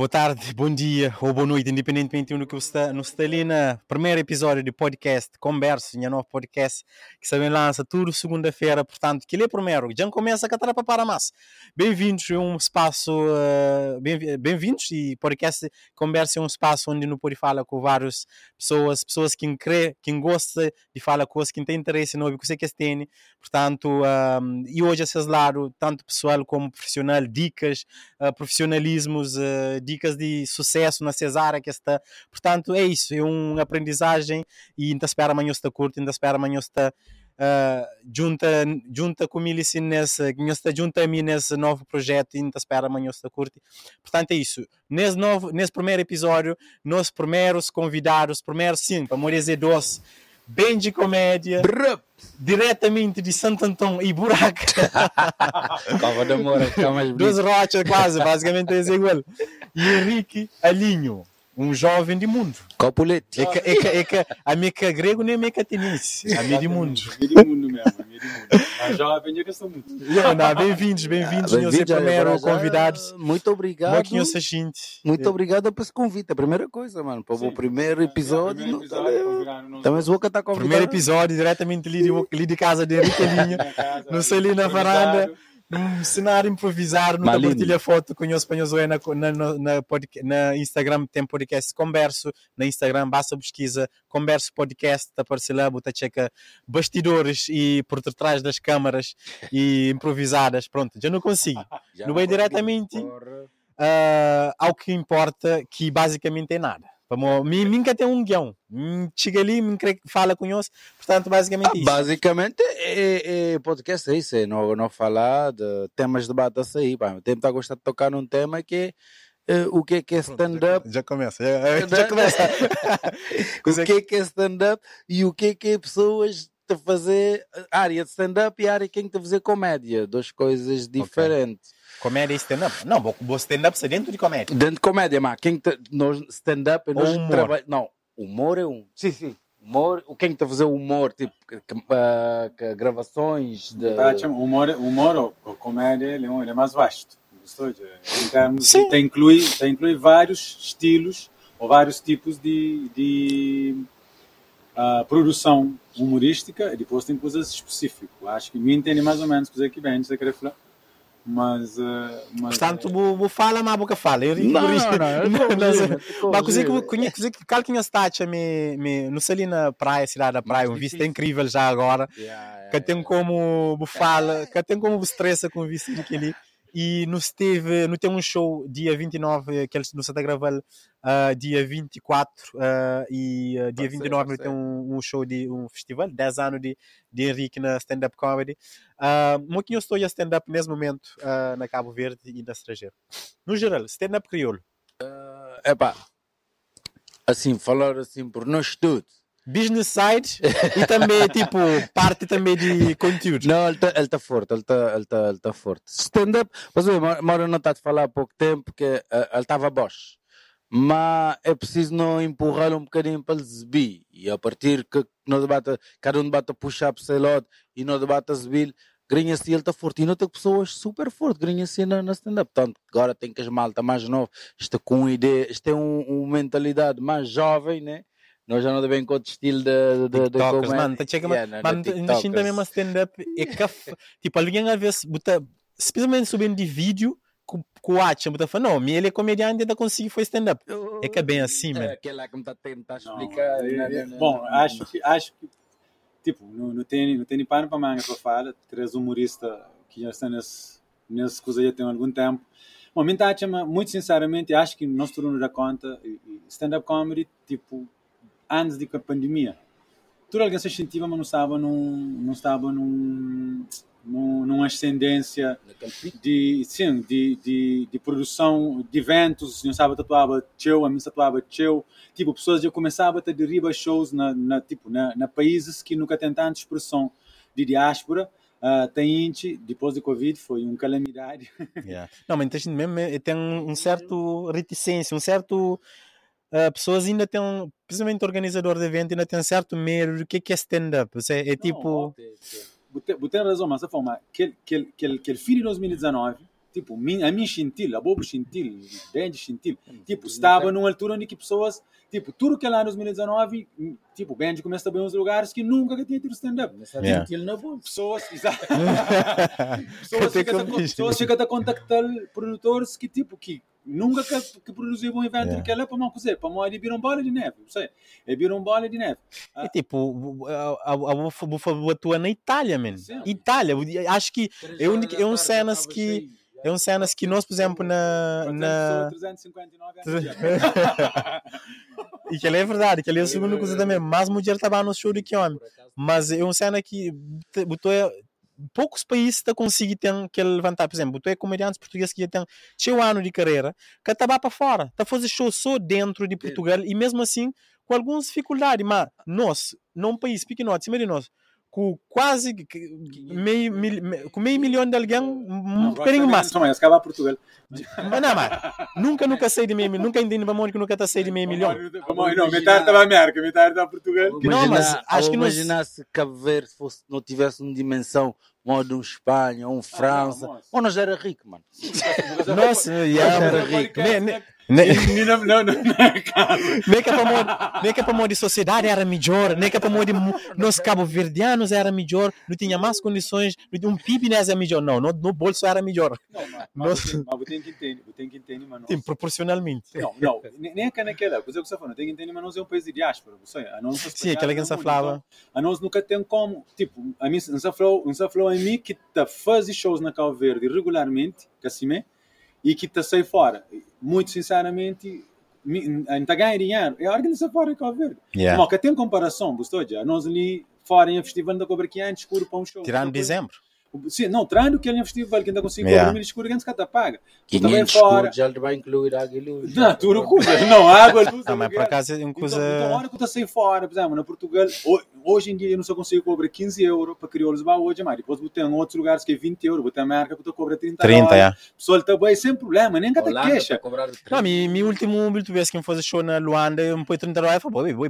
Boa tarde, bom dia ou boa noite, independentemente do que você está, no está ali na primeiro episódio do podcast Converso, minha novo podcast que se lança tudo segunda-feira, portanto, que ele é primeiro, já começa a catar para mais. Bem-vindos a um espaço, uh, bem-vindos e podcast Converso é um espaço onde não pode falar com várias pessoas, pessoas que crê, que gosta de falar coisas, que tem interesse no que você quer ter, portanto, uh, e hoje é lado, tanto pessoal como profissional, dicas, uh, profissionalismos, uh, dicas de sucesso na cesárea que está. Portanto, é isso, é uma aprendizagem e ainda espera amanhã está curto, ainda espera amanhã está uh, junta, junta comigo assim nesse, está junta a mim nesse novo projeto e ainda espera amanhã está curto. Portanto, é isso. Nesse, novo, nesse primeiro episódio, nós primeiros convidados, primeiros sim, para dizer doce, de comédia, diretamente de Santo Antão e Buraca. Cova da Moura, Duas rochas quase, basicamente é igual. E Henrique Alinho um jovem de mundo. Copulete. É que, é que, é que, a meca grego nem a meca tenense, a meia de mundo. A de mundo mesmo, a meia de mundo. A jovem é que sou muito. Bem-vindos, bem-vindos, bem primeiro convidados. Muito obrigado. Muito Muito obrigado por esse convite, a primeira coisa, mano. Para o primeiro episódio. É, episódio Também vou cantar convidado. Primeiro episódio, diretamente ali de, ali de casa de Henrique Alinho. Não sei ali na varanda num cenário improvisar, Malino. partilha foto com o espanhol na, na, na, na, Instagram tem podcast Converso, na Instagram basta pesquisa Converso Podcast, tá aparecer lá, bota checa bastidores e por trás das câmaras e improvisadas, pronto, já não consigo. já não vai diretamente uh, ao que importa, que basicamente é nada. Vamos, mim, nunca tem um guião. Chega ali, me fala com. Portanto, basicamente isso. Basicamente, é, é, podcast é isso. É não, não falar de temas de debate a aí. Pá. Tempo a gostar de tocar num tema que é o que é que é stand-up. Já, já, começa, já, já começa. o que é que é stand-up e o que é que é pessoas a fazer área de stand-up e área quem está a fazer comédia. Duas coisas diferentes. Okay. Comédia e stand-up? Não, vou stand-up ser dentro de comédia. Dentro de comédia, mas quem te, nós stand-up nós humor. Trabalha, não, humor é um. Sim, sim. Humor, o quem está a fazer humor, tipo que, que, que, gravações de. Tá, humor, humor ou, comédia ele é, ele é mais vasto. Termos, sim. Tem, inclui, inclui vários estilos ou vários tipos de, de uh, produção humorística e depois tem coisas específicas. Acho que me entende mais ou menos o que vem, você quer falar? Mas, uh, mas portanto é... vou fala mas a boca fala. Eu não, não, não, mas coisa que coisa que cal tinha stat me me não sei ali na praia cidade da praia um vista incrível já agora. que tem como fala que tem como estressa com o visto daquele e nos teve, no tem um show dia 29, que eles nos está gravando uh, dia 24 uh, e uh, dia 29 ser, tem um, um, show de um festival, 10 anos de, de Henrique na stand-up comedy. Uh, muito eu estou a stand-up nesse momento uh, na Cabo Verde e na estrangeiro. No geral, stand-up crioulo. Uh, epá, assim, falar assim por nós todos business side e também tipo parte também de conteúdo. Não, ele está tá forte, ele está ele tá, ele tá forte. Stand-up, mas o Mauro não está a falar há pouco tempo que uh, ele estava bosch. Mas é preciso não empurrar um bocadinho para ele subir. E a partir que no debate, cada um puxar para o lado e no debate a subir, Grinha-se ele está forte. E não tem pessoas super fortes, Grinha-se na, na stand-up. Portanto, agora tem que as malta mais nova, está com ideia, está um, uma mentalidade mais jovem, né? Nós já não devemos com outro estilo de, de, de comédia. Mano, tá chega, yeah, mano, ainda sinto mesmo stand-up, é que, tipo, alguém às vezes, bota, especialmente subindo de vídeo, com, com o Atcha, bota falando, não, ele é comediante, ainda consegui foi stand-up. É que é bem assim, mano. É aquela que me está a tentar explicar. Não, é, é, bom, acho que, acho que, tipo, no, no tem, no tem pano para manga para falar, três humoristas que já estão nesse, nesse coisa já tem algum tempo, Bom, me muito sinceramente, acho que nós todos nos dá conta, stand-up comedy, tipo, antes da pandemia. Tudo alguém se sentia, mas não estava num, não estava num, num, numa ascendência de, sim, de, de, de, produção de eventos, não estava tatuava teu, a mim tatuava teu, tipo, pessoas já começavam a ter derriba shows na, na, tipo, na, na países que nunca têm tanta expressão de diáspora, Uh, tem depois do Covid, foi uma calamidade. Yeah. Não, mas tem, mesmo, tem um certo reticência, um certo uh, pessoas ainda têm, principalmente o organizador de evento, ainda tem certo medo do que é, é stand-up. É, é tipo. Você tem razão, mas a forma que, que, que, que, que fim de 2019, tipo, a mim Chintil, a Bobo Chintil, bem de Chintil, tipo, estava numa altura onde que pessoas, tipo, tudo que lá em 2019, tipo, bem de começa também uns lugares que nunca que tinha tido stand-up. Yeah. Pessoas, exato. Até pessoas a, diz. pessoas ficam a contactar produtores que, tipo, que nunca que, que produziram um evento Yeah. que é para uma coisa, para uma viram bola de neve, não sei, é viram bola de neve. E tipo, a, Bufa atua na Itália, man. Sim. Itália, acho que é um, é um cenas que é um cenas que nós, por exemplo, na, na 359 anos. e que ele é verdade, que ele é a segunda coisa também, mas mulher estava no show de que homem. Mas é um cena que botou é- poucos países estão conseguindo ter aquele levantar, por exemplo, botou é comediantes portugueses que já têm cheio ano de carreira, que estava para fora, está a fazer show só dentro de Portugal e mesmo assim com algumas dificuldades, mas nós, num país pequeno, acima de nós, com quase meio, com meio milhão de alguém, um bocadinho mais. Não, mas acaba Portugal. Mas não, mas nunca, nunca sei de meio milhão, nunca entendi para que nunca está sair de meio milhão. Vamos, não, metade estava América, metade estava Portugal. Não, mas acho que nós- imaginar se Cabo Verde fosse, não tivesse uma dimensão modo um Espanha ou um França. moço. ou nós já era rico, mano. Nossa, yeah, Era rico. Ne- Não, não, não, não é. Nem que para modo, nem que para modo de sociedade era melhor, nem que para de mu- nós cabo-verdianos era melhor, não tinha mais condições, não um PIB né, era melhor, não, no, no bolso era melhor, Não, mas- mas tem que entender, tem que entender, mas Sim, proporcionalmente. Não, não, nem é naquela coisa que você falou, tem que entender, mas nós é um país de diáspora, você, a nós Sim, aquela que você mundo, falava. então, A nós nunca tem como, tipo, a mim, não falou, não falou a mim que tá faz shows na Cabo Verde regularmente, que assim é, e que tá sai fora. Muito sinceramente, mi- a gente ganha dinheiro, é a organização fora Cabo Verde. Yeah. Que tem comparação, gostou já? Nós ali fora em festival da Cobra que antes escuro para um show. Tirando dezembro. Sim, não, tirando que ele é festival que ainda consigo Yeah. yeah. escuro que antes que paga. Tu também 500 fora. já lhe vai incluir água e luz. Não, tudo coisa. Não, água, luz, Ah, mas por acaso é Então, coisa. então, a hora que eu sair fora, por exemplo, na Portugal, ho- hoje em dia eu não só consigo cobrar 15 euros para crioulos lá hoje, mas depois botei em outros lugares que é 20 euros, botei a marca que eu cobra 30 30, euros. yeah. Pessoal, está bem, sem problema, nem cada queixa. Não, mi, mi último último vez que eu fazer show na Luanda, eu me pôs 30 euros, eu falei, boi?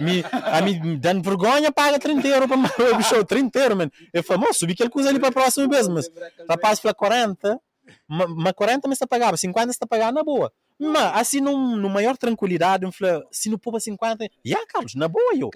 Me, a mim dando vergonha, paga 30 euros para o show, 30 euros, mano. Eu falei, moço, subi aquele coisa ali para a próxima vez, mas rapaz fala 40, ma- mas 40 me está pagando, 50 está pagando na boa. Mas assim, num, numa maior tranquilidade, eu falei, se não pôr para 50, já, Carlos, na boa, eu.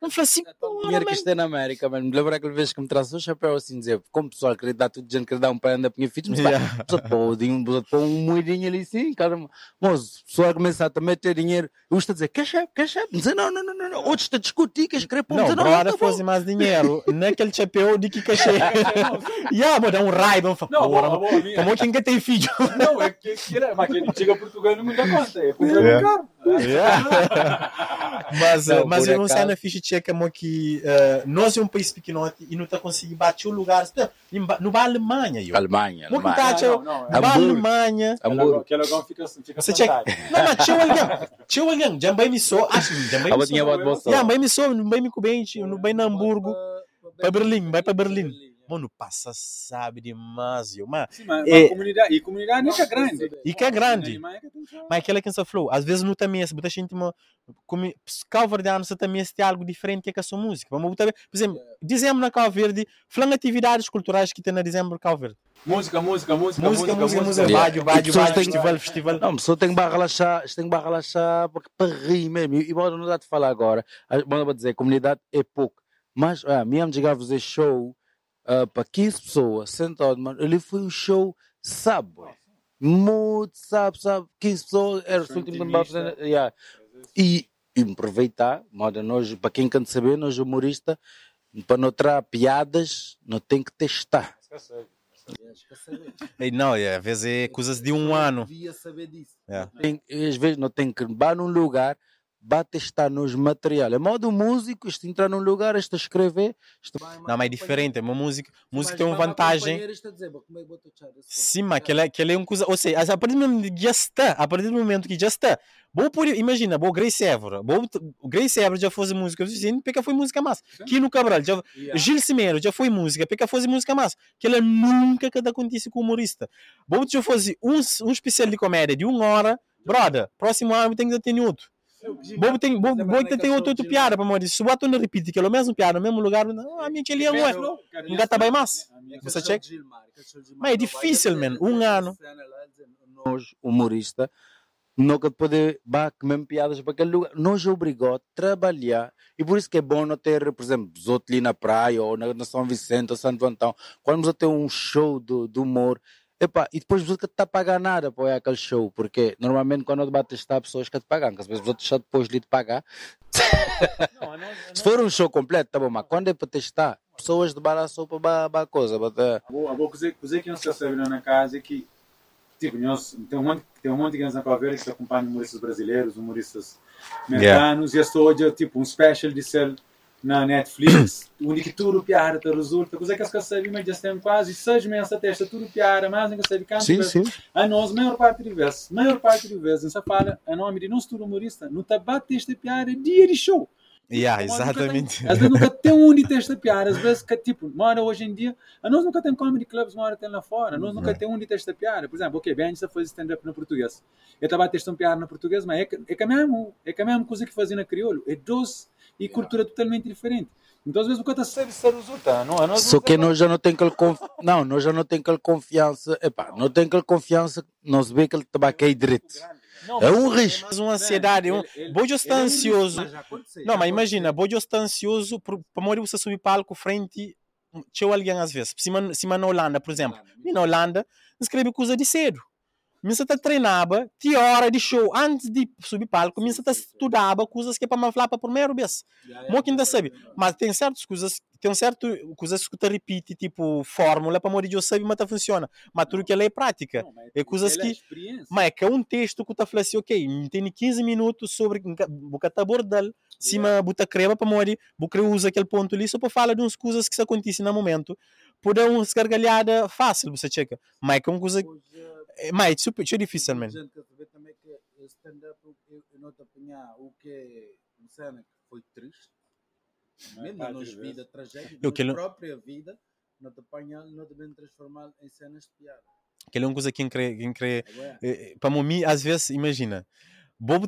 Eu falei assim, dinheiro que mano. isto é na América, mano. Me lembro aquela vez que me trouxe o chapéu assim, dizer, como pessoal queria dar tudo de gente que dá um pé andar pinha filhos, mas Yeah. pôr um, pôr um moedinho ali assim, cara. Mas o pessoal começa a também ter dinheiro, eu estou a dizer, quer chefe, quer chefe? Dizer, não, não, não, não, não, outros estão a discutir, quer escrever, pô, Não, não, não, tá fosse mais dinheiro naquele chapéu de que cachê. Já, mas dá um boa, boa, minha. como quem que tem filho? Não, é que, que era, mas que chega a Não me dá conta. É É. é caro. mas Não, mas por eu não sei na ficha tcheca que eh, nós é um país pequenote e não está conseguindo bater o lugar no ba Alemanha eu Alemanha, que Alemanha. tá, Não, não, é Hamburgo. Alemanha Hamburgo. Aquele agora fica, fica você checa não mas tinha alguém tinha alguém já bem me sou acho já bem me mas sou já bem me sou bem me bem no bem na Hamburgo para Berlim vai para Berlim mano passa sabe demais eu mas Sim, mas, É. mas comunidade, e comunidade não é grande. e que é grande Mas aquela que você falou, às vezes não também, se você sente uma. Como Cabo Verdeano, você também tem algo diferente que a sua música. Vamos botar, por exemplo, dizemos na Cabo Verde, falando atividades culturais que tem na dezembro Cabo Verde. Música, música, música, Música, música, música, pessoas rádio, têm- festival, festival. Não, a pessoa tem que barra relaxar, tem que barra relaxar porque para rir mesmo. E embora não dá de falar agora, bora para dizer, comunidade é pouco. Mas, ah, a minha amiga fazer show ah, para 15 pessoas, sentado, mano, ele foi um show, sabe, boy. muito, sabe, sabe, 15 pessoas, era o último fazer, yeah. E, e aproveitar, moda nós, para quem quer saber, nós humorista, para não ter piadas, não tem que testar. Ei, Não, é, às vezes é coisas de um ano. Devia saber disso. É. Tem, às vezes não tem que ir num lugar, vai testar nos materiais. É modo músico, isto entrar num lugar, isto escrever. Isto Não, mas é diferente. Uma música, música tem uma vantagem. Sim, mas aquele, aquele é uma coisa. Ou seja, a partir do momento que já está, a partir do momento que já está, vou por, imagina, vou Grace Évora, vou, Grace Évora já fez música suficiente, porque foi música massa. Kino Cabral, já, Gil Cimeiro já foi música, porque foi música massa. Que ela nunca que acontece com humorista. Vou já fazer um, um especial de comédia de uma hora, brother, próximo ano tem que ter outro. Bobo tem, bobo, bobo tem outro, outro piada, para morrer. Se o ato não repite aquilo mesmo piada, no mesmo lugar, não, a minha ali é um Não gata bem mais. Você checa? Mas é difícil, man. Um ano. Nós, humorista, nunca pode bater mesmo piadas para aquele lugar. Nós obrigamos a trabalhar. E por isso que é bom não ter, por exemplo, os outros ali na praia ou na, na São Vicente ou Santo Antão. Quando você tem um show do, do humor, Epa, e depois você está a pagar nada para ir aquele show, porque normalmente quando eu debate está pessoas que te pagam, que às vezes outros só depois de te pagar. Não, não, não. Se for um show completo, tá bom, mas quando é para testar, pessoas de barato para a coisa. Para... A boa coisa que não se sabe na casa é que tipo, nós, tem, um monte, tem um monte de crianças na Coveira que acompanham humoristas brasileiros, humoristas americanos, yeah. e estou tipo um special de ser na Netflix, onde que tudo piara te resulta, coisa que as pessoas sabem, mas já tem quase seis meses a testa, tudo piara, mas não sabe canto. Sim, sim. A nós, maior parte de vezes, maior parte de vezes, essa fala, a nome de nós, tudo humorista, não está bate esta piara dia de show. Yeah, exatamente. às vezes nunca tem um de testa piada, às vezes, que, tipo, mora hoje em dia, a nós nunca tem comedy clubs, mora tem lá fora, nós nunca tem um de testa piada. Por exemplo, ok, bem, a gente faz stand-up no português. Eu estava a testar um piada no português, mas é que, é que a mesma, é que a mesma coisa que fazia na crioulo, é doce e cultura totalmente diferente. Então às vezes o cara sabe se resulta, não, nós Só que nós já não tem aquele conf... não, nós já não tem aquela confiança, epá, não tem aquela confiança, nós vê que ele está aqui direito. Não, é um risco. Mas uma ansiedade. Um... Bojo está ansioso. Não, mas imagina, Bojo está ansioso para morrer você subir palco frente. Tinha alguém às vezes. Se na Holanda, por exemplo. Na Holanda, escreve coisa de cedo. Minha está treinava, tinha hora de show, antes de subir palco, minha está estudava coisas que é para me falar para primeiro vez. Mo que ainda sabe, mas tem certas coisas, tem certo coisas que tu repite, tipo fórmula para morrer de eu saber, mas tá funciona. Mas tudo que ela é prática. É coisas que, mas é que é um texto que tu fala assim, ok, tem 15 minutos sobre o que tá bordal, cima buta crema para morrer, buca usa aquele ponto ali só para falar de umas coisas que se acontecem no momento. Por dar uma gargalhada fácil, você checa. Mas é que é uma coisa é, mas é super, é difícil, mano. também que stand-up, eu, eu não te apanhar o que é uma cena que foi triste, mesmo na nossa vida, tragédia, na que própria vida, não te apanhar, não te transformar em cenas de piada. Aquilo é uma coisa que crê, quem crê, é, para mim, às vezes, imagina, Bobo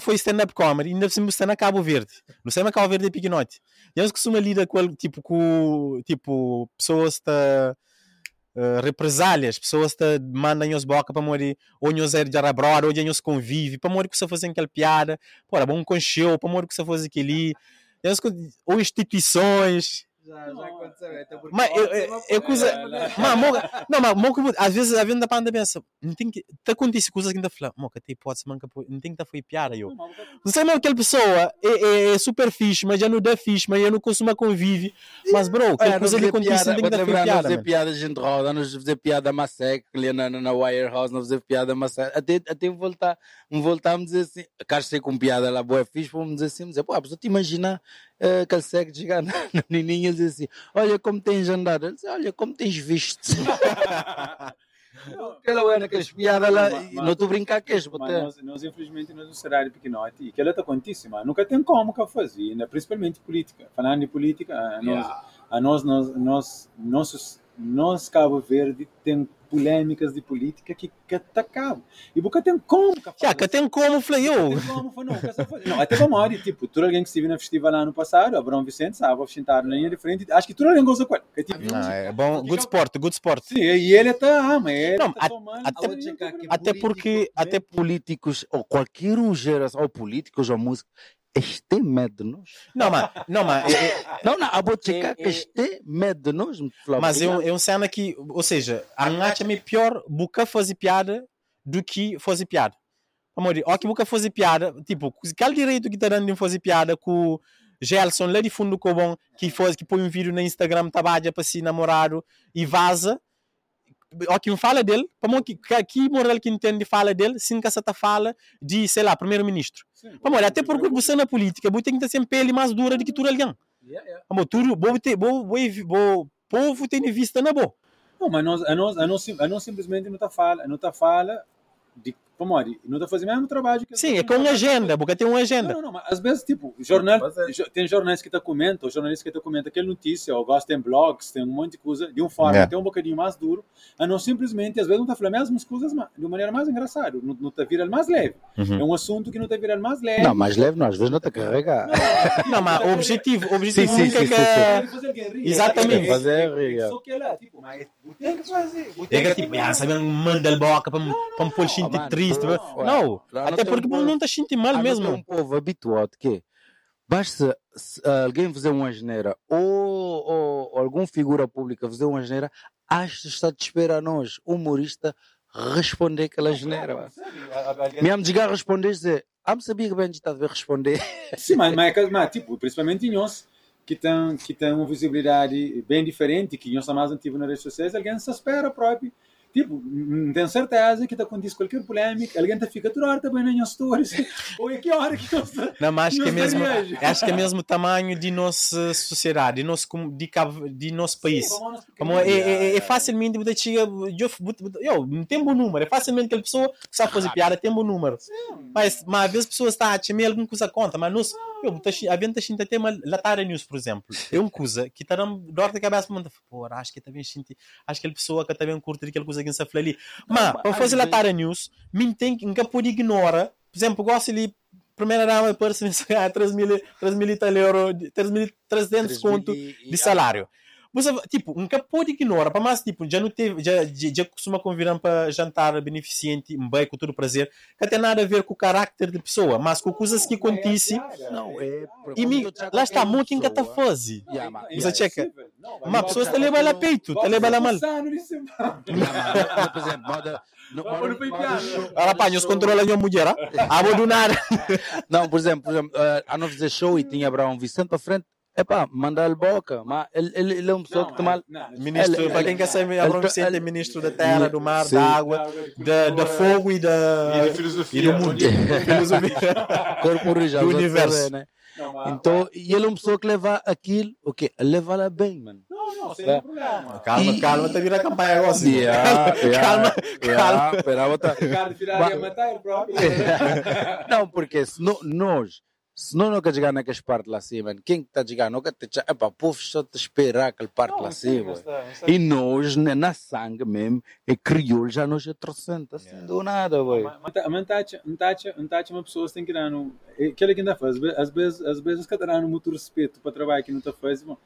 foi stand-up comedy, ainda por cima na Cabo Verde. Não sei, mas Cabo Verde é pequenote. E eles costumam lidar com, tipo, com, tipo, pessoas que tá, uh, represálias, pessoas te mandam os boca para morrer, ou nos é de arabrar, ou nos convive, para morrer que você fazem aquela piada, pô, bom show, para morrer que você faz aquele, ou instituições, já, já aconteceu. Mas eu, eu, eu coisa. Mas, não, mas moca, às vezes a venda panda pensa, não tem que. Tá acontece coisas que ainda fala, moca, tem hipótese, manca, não tem que estar foi piada eu. Não sei mesmo aquela pessoa é, é, é, super fixe, mas já não dá fixe, mas já não costuma convive. Mas, bro, que coisa que acontece, não tem que dar piada. Não fazer piada, gente roda, não fazer piada massec, ali na, na Wirehouse, não fazer piada massec. Até, até voltar, voltar a dizer assim, quero ser com piada lá, boa fixe, vamos dizer assim, dizer, pô, a pessoa te imagina uh, que ele segue chegar na, na nininha e dizer assim: Olha como tens andado. Ele diz, Olha como tens visto. Aquela é naquelas piadas lá, não estou a brincar que és. Nós, nós, infelizmente, nós no cenário pequenote, e que ela está contíssima, nunca tem como que fazer, né? principalmente política. Falando de política, a nós, yeah. a nós, nós, nós, nossos, nós Cabo Verde tem polêmicas de política que que atacava. E porque tem como. Já, que tem como, falei eu. Não, até como hora, tipo, todo alguém que esteve na festival lá no passado, Abrão Vicente, sabe, a sentar na linha de frente, acho que todo alguém gosta com ele. É, tipo, não, é bom, good sport, good sport. Sim, e ele está, ah, mas ele não, tá até, até porque, até políticos, ou qualquer um geração, ou políticos, ou músicos, este medo de nós. Não, mas. Não, mas. não, não, a botica que este medo de nós. Mas é é um cena que. Ou seja, a Nath é pior buca fazer piada do que fazer piada. Amor, ó que buca fazer piada. Tipo, qual direito que tá dando de fazer piada com. Gelson lá de fundo com bom que faz que põe um vídeo no Instagram trabalha para si namorado e vaza ó, quem fala dele, para que, que moral que entende fala dele, sim que essa fala de, sei lá, primeiro-ministro. Vamos até porque você na política, você tem que ter sempre pele mais dura do que tudo alguém. Yeah, yeah. Vamos, tudo, bom, bom, povo tem vista na boa. Não, mas nós, a nós, a nós, a nós simplesmente não está fala, não está fala de Famori, não está fazendo o mesmo trabalho que Sim, é com agenda, porque tem uma agenda. Não, não, mas às vezes, tipo, jornal, é- tem jornais que te comentam, jornalistas que te comentam aquela notícia, ou gostam tem blogs, tem um monte de coisa, de um forma É. até um bocadinho mais duro, a não simplesmente, às vezes, não está falando as mesmas coisas de uma maneira mais engraçada, não, não está virando mais leve. Uhum. É um assunto que não está virando mais leve. Não, mais leve não, às vezes não está a carregar. Não, mas o objetivo, o objetivo Sim, sim, nunca é sim, que sim, é- rir. Exatamente. Fazer rir, é. Só que lá, tipo, mas tem que fazer. É que tipo, ah, sabe, manda a boca para me pôr gente mano, triste. não, Não, não até porque um povo- não está sentindo mal mesmo. um povo habituado que basta se alguém fazer uma geneira ou, ou- ou algum figura pública fazer uma geneira, acho que está de espera a nós, humorista, responder aquela geneira. Mesmo desgar responder dizer, ah, me sabia que bem está a ver responder. Sim, mas, mas, mas, tipo, principalmente em nós, que tem, que tem uma visibilidade bem diferente, que nós mais antigos nas redes sociais, alguém se espera próprio. Tipo, não tenho certeza que está acontecendo qualquer polêmica, alguém tá fica toda hora também nas stories. Ou é que hora que nós Não, mas acho que é Não mesmo, acho que é mesmo o tamanho de nossa sociedade, de nosso, de, de nosso país. Como é, é, é facilmente eu, eu não tem bom número, é facilmente aquela pessoa que sabe fazer piada tem bom número. Mas, mas às vezes as pessoas estão a chamar alguma coisa conta, mas nós, eu, a gente está tem uma Latara News, por exemplo, é uma coisa que está dando dor de cabeça para pô, acho que também senti, acho que aquela pessoa que também curte aquela coisa que se fala ali. Mas, para fazer Latara News, me tem que nunca pode ignorar, por exemplo, gosto ali primeira dama parece me ganhar 3 mil, 3 mil tal euro, 3 mil, 300 conto de salário. Você, tipo, nunca pode ignorar, para mais, tipo, já não teve, já, já, já costuma convidar para jantar beneficente, um bem com todo prazer, que tem nada a ver com o caráter de pessoa, mas com coisas que acontecem, Não, é. e me, lá está, muito fase. Yeah, mas- Você checa. Mas a pessoa está a não, peito, está a levar a mal. Por exemplo, moda, no, Vamos moda- para o moda piano. show- Ela pá, nos controla a mulher, ah? vou do nada. Não, por exemplo, por exemplo eh, a não fazer show e tinha Abraão Vicente para frente, epá, mandar-lhe boca, mas ele, ele, ele é uma pessoa que tem mal. Ministro, Ele- para quem quer saber, ele- Abrão Vicente é ministro da terra, do mar, Sim. da água, da, da fogo e da, e do mundo. Filosofia. Corpo rígido, Do universo. né? Então, e ele é uma pessoa que leva aquilo, o quê? Leva-la bem, mano. Não, não, sem problema. Calma, E- calma, tá virando a campanha agora. assim. Yeah, yeah, Calma, yeah, calma. Espera, outra. Ricardo Firari a matar ele próprio. Não, porque se no- nós, se nós nunca chegar naquelas partes lá acima, quem está a chegar nunca te epá, o povo só te esperar aquele parte lá acima. E nós, né, na sangue mesmo, é crioulo, já nós é trocento, assim, do nada, boy. Mas tacha uma pessoa tem que dar no. Aquilo que ainda faz, às vezes, às vezes, os caras dão muito respeito para o trabalho que não está fazendo.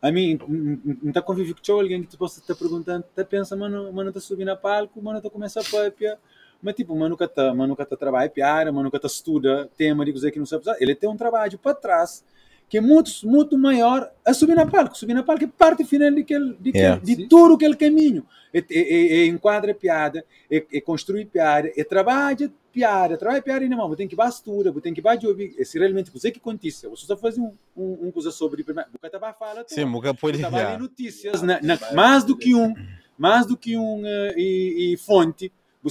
A mim, não está convívio com alguém que te possa estar perguntando, está pensa, mano, mano, está subindo a palco, mano, está começando a papia. Mas tipo, mano, nunca está, mano, nunca está trabalhando piada, mano, nunca está estuda tema de coisa que não sabe. Ele tem um trabalho para trás que é muito, muito maior a subir na palco. Subir na palco é parte final de, aquele, de, aquele- Yeah. de todo aquele caminho. É, é, é, é enquadra piada, é, é construir piada, é trabalho piada, trabalho piada e não, tem que bastura, tem que bater ouvir, é se realmente você que acontece, você só faz um, um, um coisa sobre, você tá fala Sim, nunca pode. Notícias, na, na, mais do que um, mais do que um eh, e, e fonte,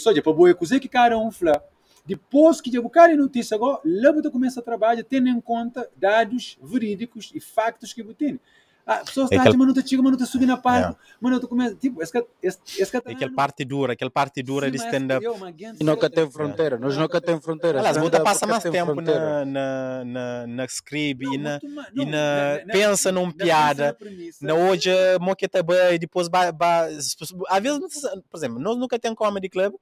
olha para boa coisa que cada um fala. Depois que o cara notícia agora, lá você começa a trabalhar tendo em conta dados verídicos e factos que você tem. Ah, pessoas É estão aquele- mas não está chegando, mas não está subindo a palco, mas não está começando, tipo, esse cara, esse, esse cara tá Aquela parte dura, aquela parte dura de stand-up. E nunca tem fronteira, nós nunca tem fronteira. Aliás, Stand-up você passa nunca mais tem tempo na, na, na, na script e na. Não, e na- pensa num piada, na hoje, moqueta bem, depois. Ba, ba, às vezes, por exemplo, nós nunca temos comedy club,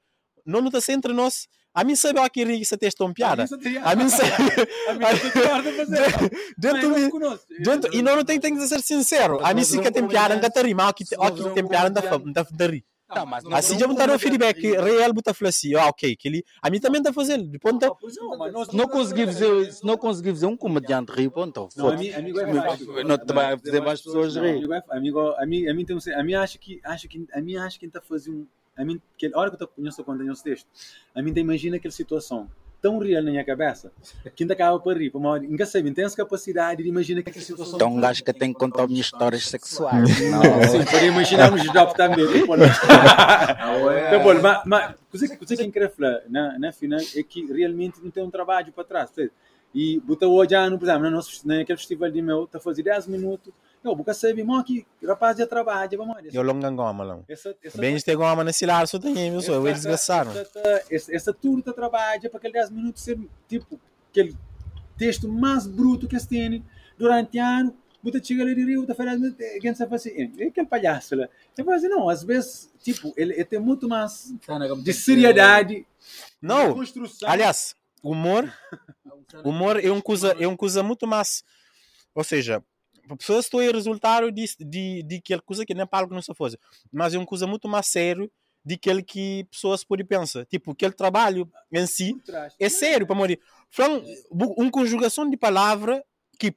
não está entre nós. A mim sabe aqui rir se texto uma piada. A mim de fazer. Dentro Mas de. não conosco. Dentro, e nós não tem, tem que ser sincero. A mim Se que tem tem rimar, aqui se nós aqui vamos tem piada, não comediante- para rir. Não, mas não Assim é já me deram comediante feedback real, falar assim, ah, ok, que ele, a mim também está a fazer, depois tá, Não, mas nós- Se não conseguir fazer, se não conseguir fazer um comediante rir, pô, então, Não, é. Não te vai fazer mais pessoas Não, rir. amigo, é- amigo, a mim, tem a mim acho que, acho que, a mim acho que está fazendo, a mim, que a hora que eu conheço quando tenho esse texto, a mim imagina aquela situação tão real na minha cabeça, que ainda acaba para rir, para uma hora, nunca sei, tem essa capacidade de imaginar aquela situação. Então um gajo que tem que contar minhas histórias sexuais. Não, Sim, para imaginarmos os drop também. Né? Tá bom, mas, mas coisa que coisa que eu quero falar na, na final é que realmente não tem um trabalho para trás. E botar hoje, ano, por exemplo, naquele festival de meu, está a fazer 10 minutos Eu, nunca sei, irmão, que rapaz já trabalha, vamos Eu longa goma lá. Bem, este goma na cilar, só tem meu só, eles desgraçaram. Essa, essa, essa turta trabalha para aquele 10 minutos ser, tipo, aquele texto mais bruto que eles têm durante ano, Buta chega ali de Rio, tá falando, quem sabe assim, é aquele palhaço lá. Eu falo assim, não, às vezes, tipo, ele, ele tem muito mais de seriedade, Não, de construção. aliás, humor, humor é uma coisa, é uma coisa muito mais, ou seja, a pessoa estou aí resultado de, de, de aquela coisa que nem palco não se fosse, mas é uma coisa muito mais sério de aquele que pessoas podem pensar. Tipo, aquele trabalho em si é sério para morrer. Falando, uma conjugação de palavra que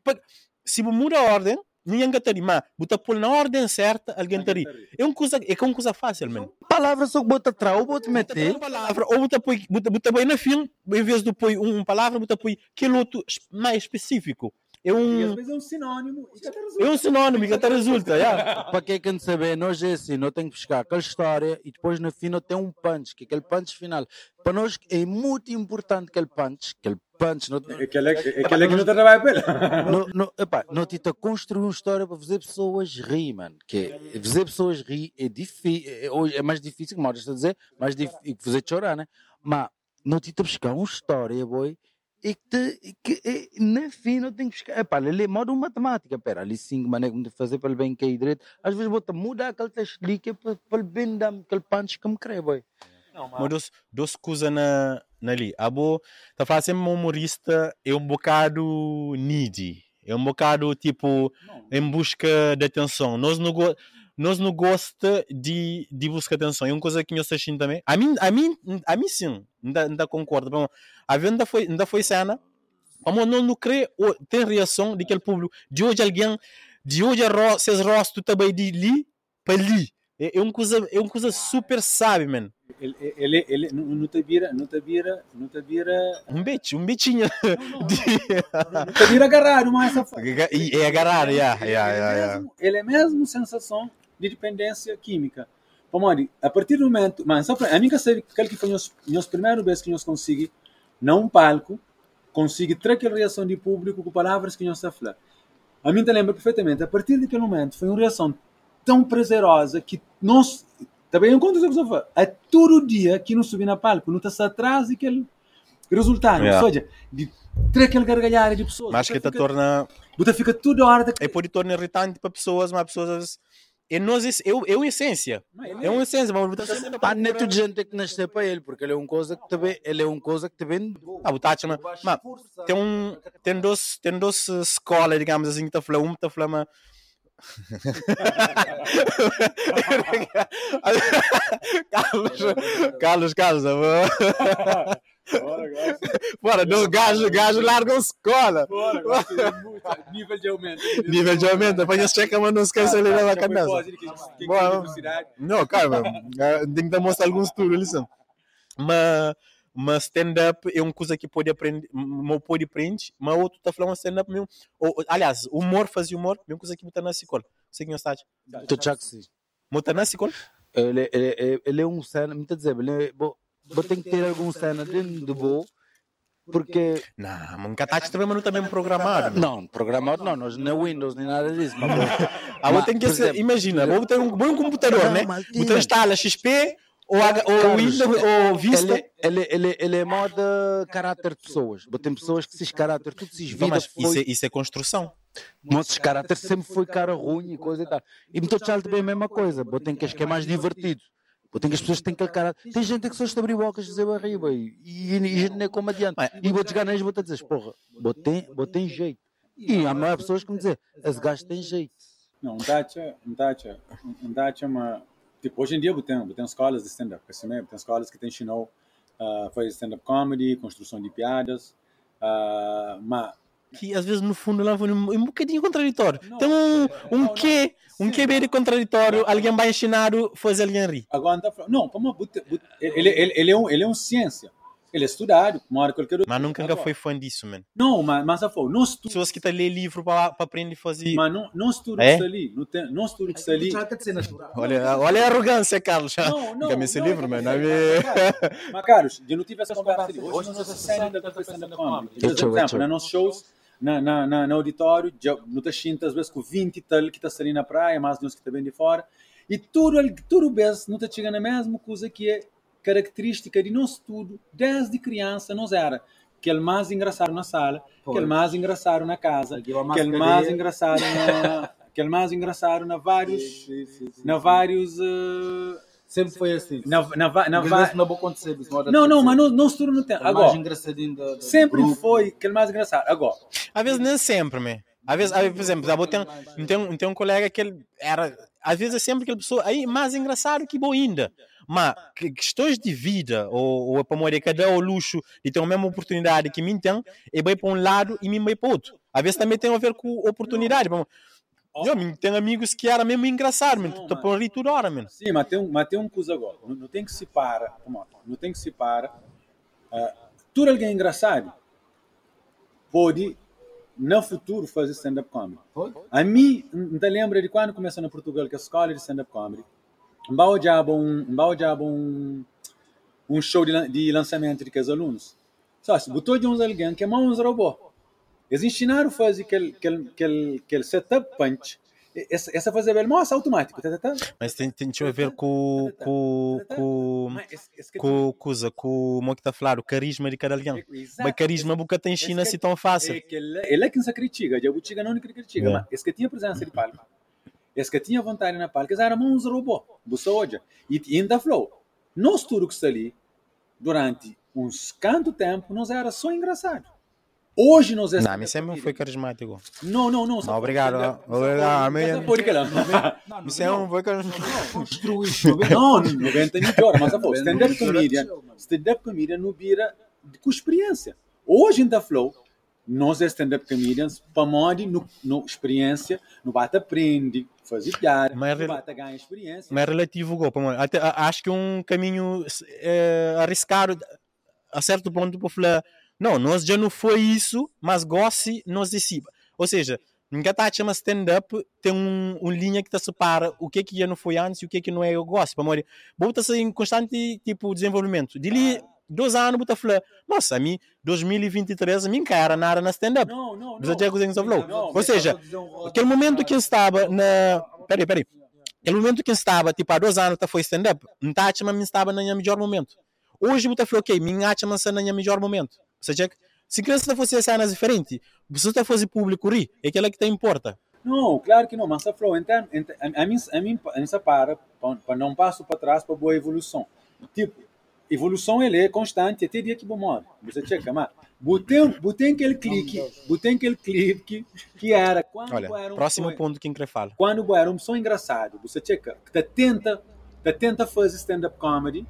se muda a ordem, ninguém estaria, mas botar pôr na ordem certa, alguém estaria. É uma coisa, é uma coisa fácil, mano. Palavra só que bota trau, bota Bota meter. palavra, ou botar põe, botar, botar põe na fim, em vez de pôr uma palavra, botar põe aquele outro mais específico. É E às um, vezes é um sinônimo. E cada é um sinônimo que até resulta, yeah. Para quem quer saber, nós é assim, nós temos que buscar aquela história e depois no fim nós tem um punch, que é aquele punch final. Para nós é muito importante aquele punch, aquele punch. Nós, Aquele aquele que não trabalha para ele. no, no, epá, nós tenta construir uma história para fazer pessoas rir, mano. Que é, fazer pessoas rir é difícil, é, hoje é mais difícil, como estou a dizer, mais difícil que fazer chorar, né? Mas nós tenta buscar uma história, boy, e que, te, que no fim não tem que buscar. Epá, ele é modo matemática, pera, ali cinco maneiras de fazer para ele bem cair direito. Às vezes bota mudar aquele texto ali que é para, para ele bem dar aquele punch que me crê, boy. Mas dos, dos coisas na, na ali. A bo, tá sempre um humorista é um bocado needy. É um bocado tipo em busca de atenção. Nós não, go nós não gosta de, de buscar atenção. É uma coisa que nós assistindo também. A mim, a mim, a mim sim, ainda, ainda concordo. Bom, A venda foi, ainda foi cena. Vamos não, não crê, tem reação daquele público. De hoje alguém, de hoje seus rostos também de ali para ali. É, é uma coisa, é uma coisa super sábia, man. Ele, ele, ele não te vira, não te vira, não te vira, Um betinho, um betinho. não te vira agarrado, mas essa é agarrar, yeah, ele, yeah, é yeah, yeah. mesmo, ele é mesmo sensação de dependência química. Pomori, a partir do momento, mas só para a que sei aquele que foi nos, nos primeiros vezes que nós consegui, não um palco, consegui ter aquela reação de público com palavras que nós está a falar. A mim te lembra perfeitamente, a partir daquele momento foi uma reação tão prazerosa que nós também enquanto a pessoa é todo dia que não subi na palco, não está atrás daquele resultado, Yeah. ou seja, de ter aquele gargalhar de pessoas. Mas que te fica- torna. você fica toda hora É pode tornar irritante para pessoas, mas pessoas. Às vezes, É, nós, é, é uma essência. É uma essência, mas sempre Pá, nem toda gente que nascer para ele, porque ele é uma coisa que também, ele é uma coisa que também Ah, o Tati, mas, tem um, tem dois, tem dois escolas, digamos assim, que tá falando, um tá falando, Carlos, Carlos, Carlos, bora, do gajo, gajo larga a escola, nível de aumento. nível de aumento, depois eles checam, mas não esquece ali na cabeça. Boa. Não, calma, eh, tem que mostrar alguns estudos, lição. Mas, mas stand-up é uma coisa que pode aprender, não pode aprender, mas outro está falando stand-up mesmo. Ou, aliás, humor, fazer humor, mesma coisa que botar na escola. Sei que não está. Tu que sim. Botar na escola? Ele, ele, ele, ele é um cena, me está a dizer, ele é, bom, vou ter que ter algum cena dentro do bom, porque, Não, mas nunca está também, mas não está mesmo programado. não, programado não, nós não é Windows nem nada disso, mas, Ah, Mas, ter que ser, exemplo, imagina, vou ter um bom computador, Não, né? tinha. instala XP ou, H- ou Carlos, Windows ou Vista. ele, ele, ele, ele é moda caráter de pessoas, tem pessoas que esses caráter, tudo Não, vida mas isso foi, é, isso é construção. nossos caráter sempre foi cara ruim e coisa e tal, e me estou também a mesma coisa, Bom, tem que acho que é mais divertido, Tem que as pessoas têm aquele caráter, tem gente que só está a abrir bocas e dizer barriba, e, e, e gente nem como adiante, Mas- e vou chegar neles e vou te dizer, porra, Bom, tem jeito, e há mais pessoas que me dizem, esse gajo tem jeito, Não, um um Dacia, um Dacia é uma... Tipo, hoje em dia tem, tem escolas de stand-up, assim mesmo, tem escolas que te ensinou uh, fazer stand-up comedy, construção de piadas, uh, mas... que às vezes no fundo lá foi um, um bocadinho contraditório. Não, Tem um, um não, quê, um sim. quê bem contraditório, alguém vai ensinar a fazer alguém rir. Agora não tá falando... Não, como ele, ele, ele, é um, ele é um ciência. Ele é estudado, hora qualquer outro. Mas nunca Agora, foi fã disso, mano. Não, mas, mas só foi, não estuda, Pessoas que estão a ler livro para aprender a fazer. mas não, não estuda É? o que está ali, não, tem, não estuda o que está ali. Olha, olha a arrogância, Carlos. Não, não, Nunca me esse não, livro, não, mano. não, A não, Mas, Carlos, eu não tive essa conversa ali. Hoje nós estamos saindo da stand-up comedy. Por exemplo, eu. nos nossos shows, na, na, na, na auditório, está às vezes com 20 tal que está ali na praia, mais uns que está bem de fora, e tudo, tudo vez não está chegando a mesma coisa que é característica de nós tudo, desde criança, nós era. Que é mais engraçado na sala, que é mais engraçado na casa, que é mais engraçado na, que é mais engraçado na vários, sim, sim, sim, na vários uh, Sempre foi assim. Na, na, na, não vou acontecer. Não, não, mas não, não se não tem. Agora, mais engraçadinho da, sempre grupo. foi aquele mais engraçado. Agora. Às vezes nem sempre, me. Às vezes, por exemplo, tem, tem, tem um colega que ele era. Às vezes é sempre aquela pessoa aí mais engraçado que boa ainda. Mas questões de vida, ou, ou para morrer cada o luxo de ter a mesma oportunidade que mim tem, e vai para um lado e mim vai para outro. Às vezes também tem a ver com oportunidade. Eu tenho amigos que era mesmo engraçado, mano. Tô por rir toda hora, mano. Sim, mas tem, um, mas tem um coisa agora. Não, não tem que se para. Não tem que se para. Uh, tudo alguém engraçado pode, no futuro, fazer stand-up comedy. A mim, não lembra de quando começou na Portugal, que é a escola de stand-up comedy. Mbao diabo um, mbao diabo um, um show de, de lançamento de que os alunos. Só se botou de uns alguém que é uns robôs. A fazer aquele, aquele, aquele, aquele setup punch. Essa, essa fazer bem, mostra automático. Tá, tá, tá. Mas tem, tem a ver com com com com coisa com o que está a falar, o carisma de cada alguém. Mas carisma porque tem China assim tão fácil. Ele é quem se critica, já o não que critica, mas esse que tinha presença de palco. Esse que tinha vontade na palco, era uns robô, buça hoje. E ainda falou, nós que está ali, durante uns canto tempo, nós era só engraçado. Hoje nós estamos. Não, mas sempre foi carismático. Não, não, não. não obrigado. Obrigado. Mas não foi carismático. Não, não vem ter melhor. Mas a stand-up comedian, stand-up comedian não vira com experiência. Hoje em da Flow, nós é stand-up comedians, para modo, no, no experiência, no bate aprende, fazer piada, mas no bate ganha experiência. Mas é relativo, até acho que um caminho é, arriscado a certo ponto para falar não, nós já não foi isso, mas goste nós disse. Ou seja, ninguém está chama stand-up, tem um, um linha que te separa o que é que já não foi antes e o que é que não é eu gosto. Para morrer. Bota-se em constante tipo desenvolvimento. De ali, dois anos, bota falar, nossa, a mim, 2023, a mim cara nada na stand-up. Não, não, não. Ou seja, aquele momento que estava na. Peraí, peraí. Aquele momento que estava, tipo, há dois anos, foi stand-up, não está a estava no melhor momento. Hoje, você falou, ok, minha chama no melhor momento seja, se criança fosse cenas diferentes, se você fosse público rir, é aquela que te importa. Não, claro que não, mas a flow, então, a mim, a mim, a mim para, para não passo para trás para boa evolução. Tipo, evolução ele é constante até dia que vou morrer. Você checa, mas botei, botei aquele clique, botei aquele clique que era quando Olha, era um próximo sonho, ponto que quem fala. Quando era um som engraçado, você checa, que tenta, te tenta fazer stand-up comedy,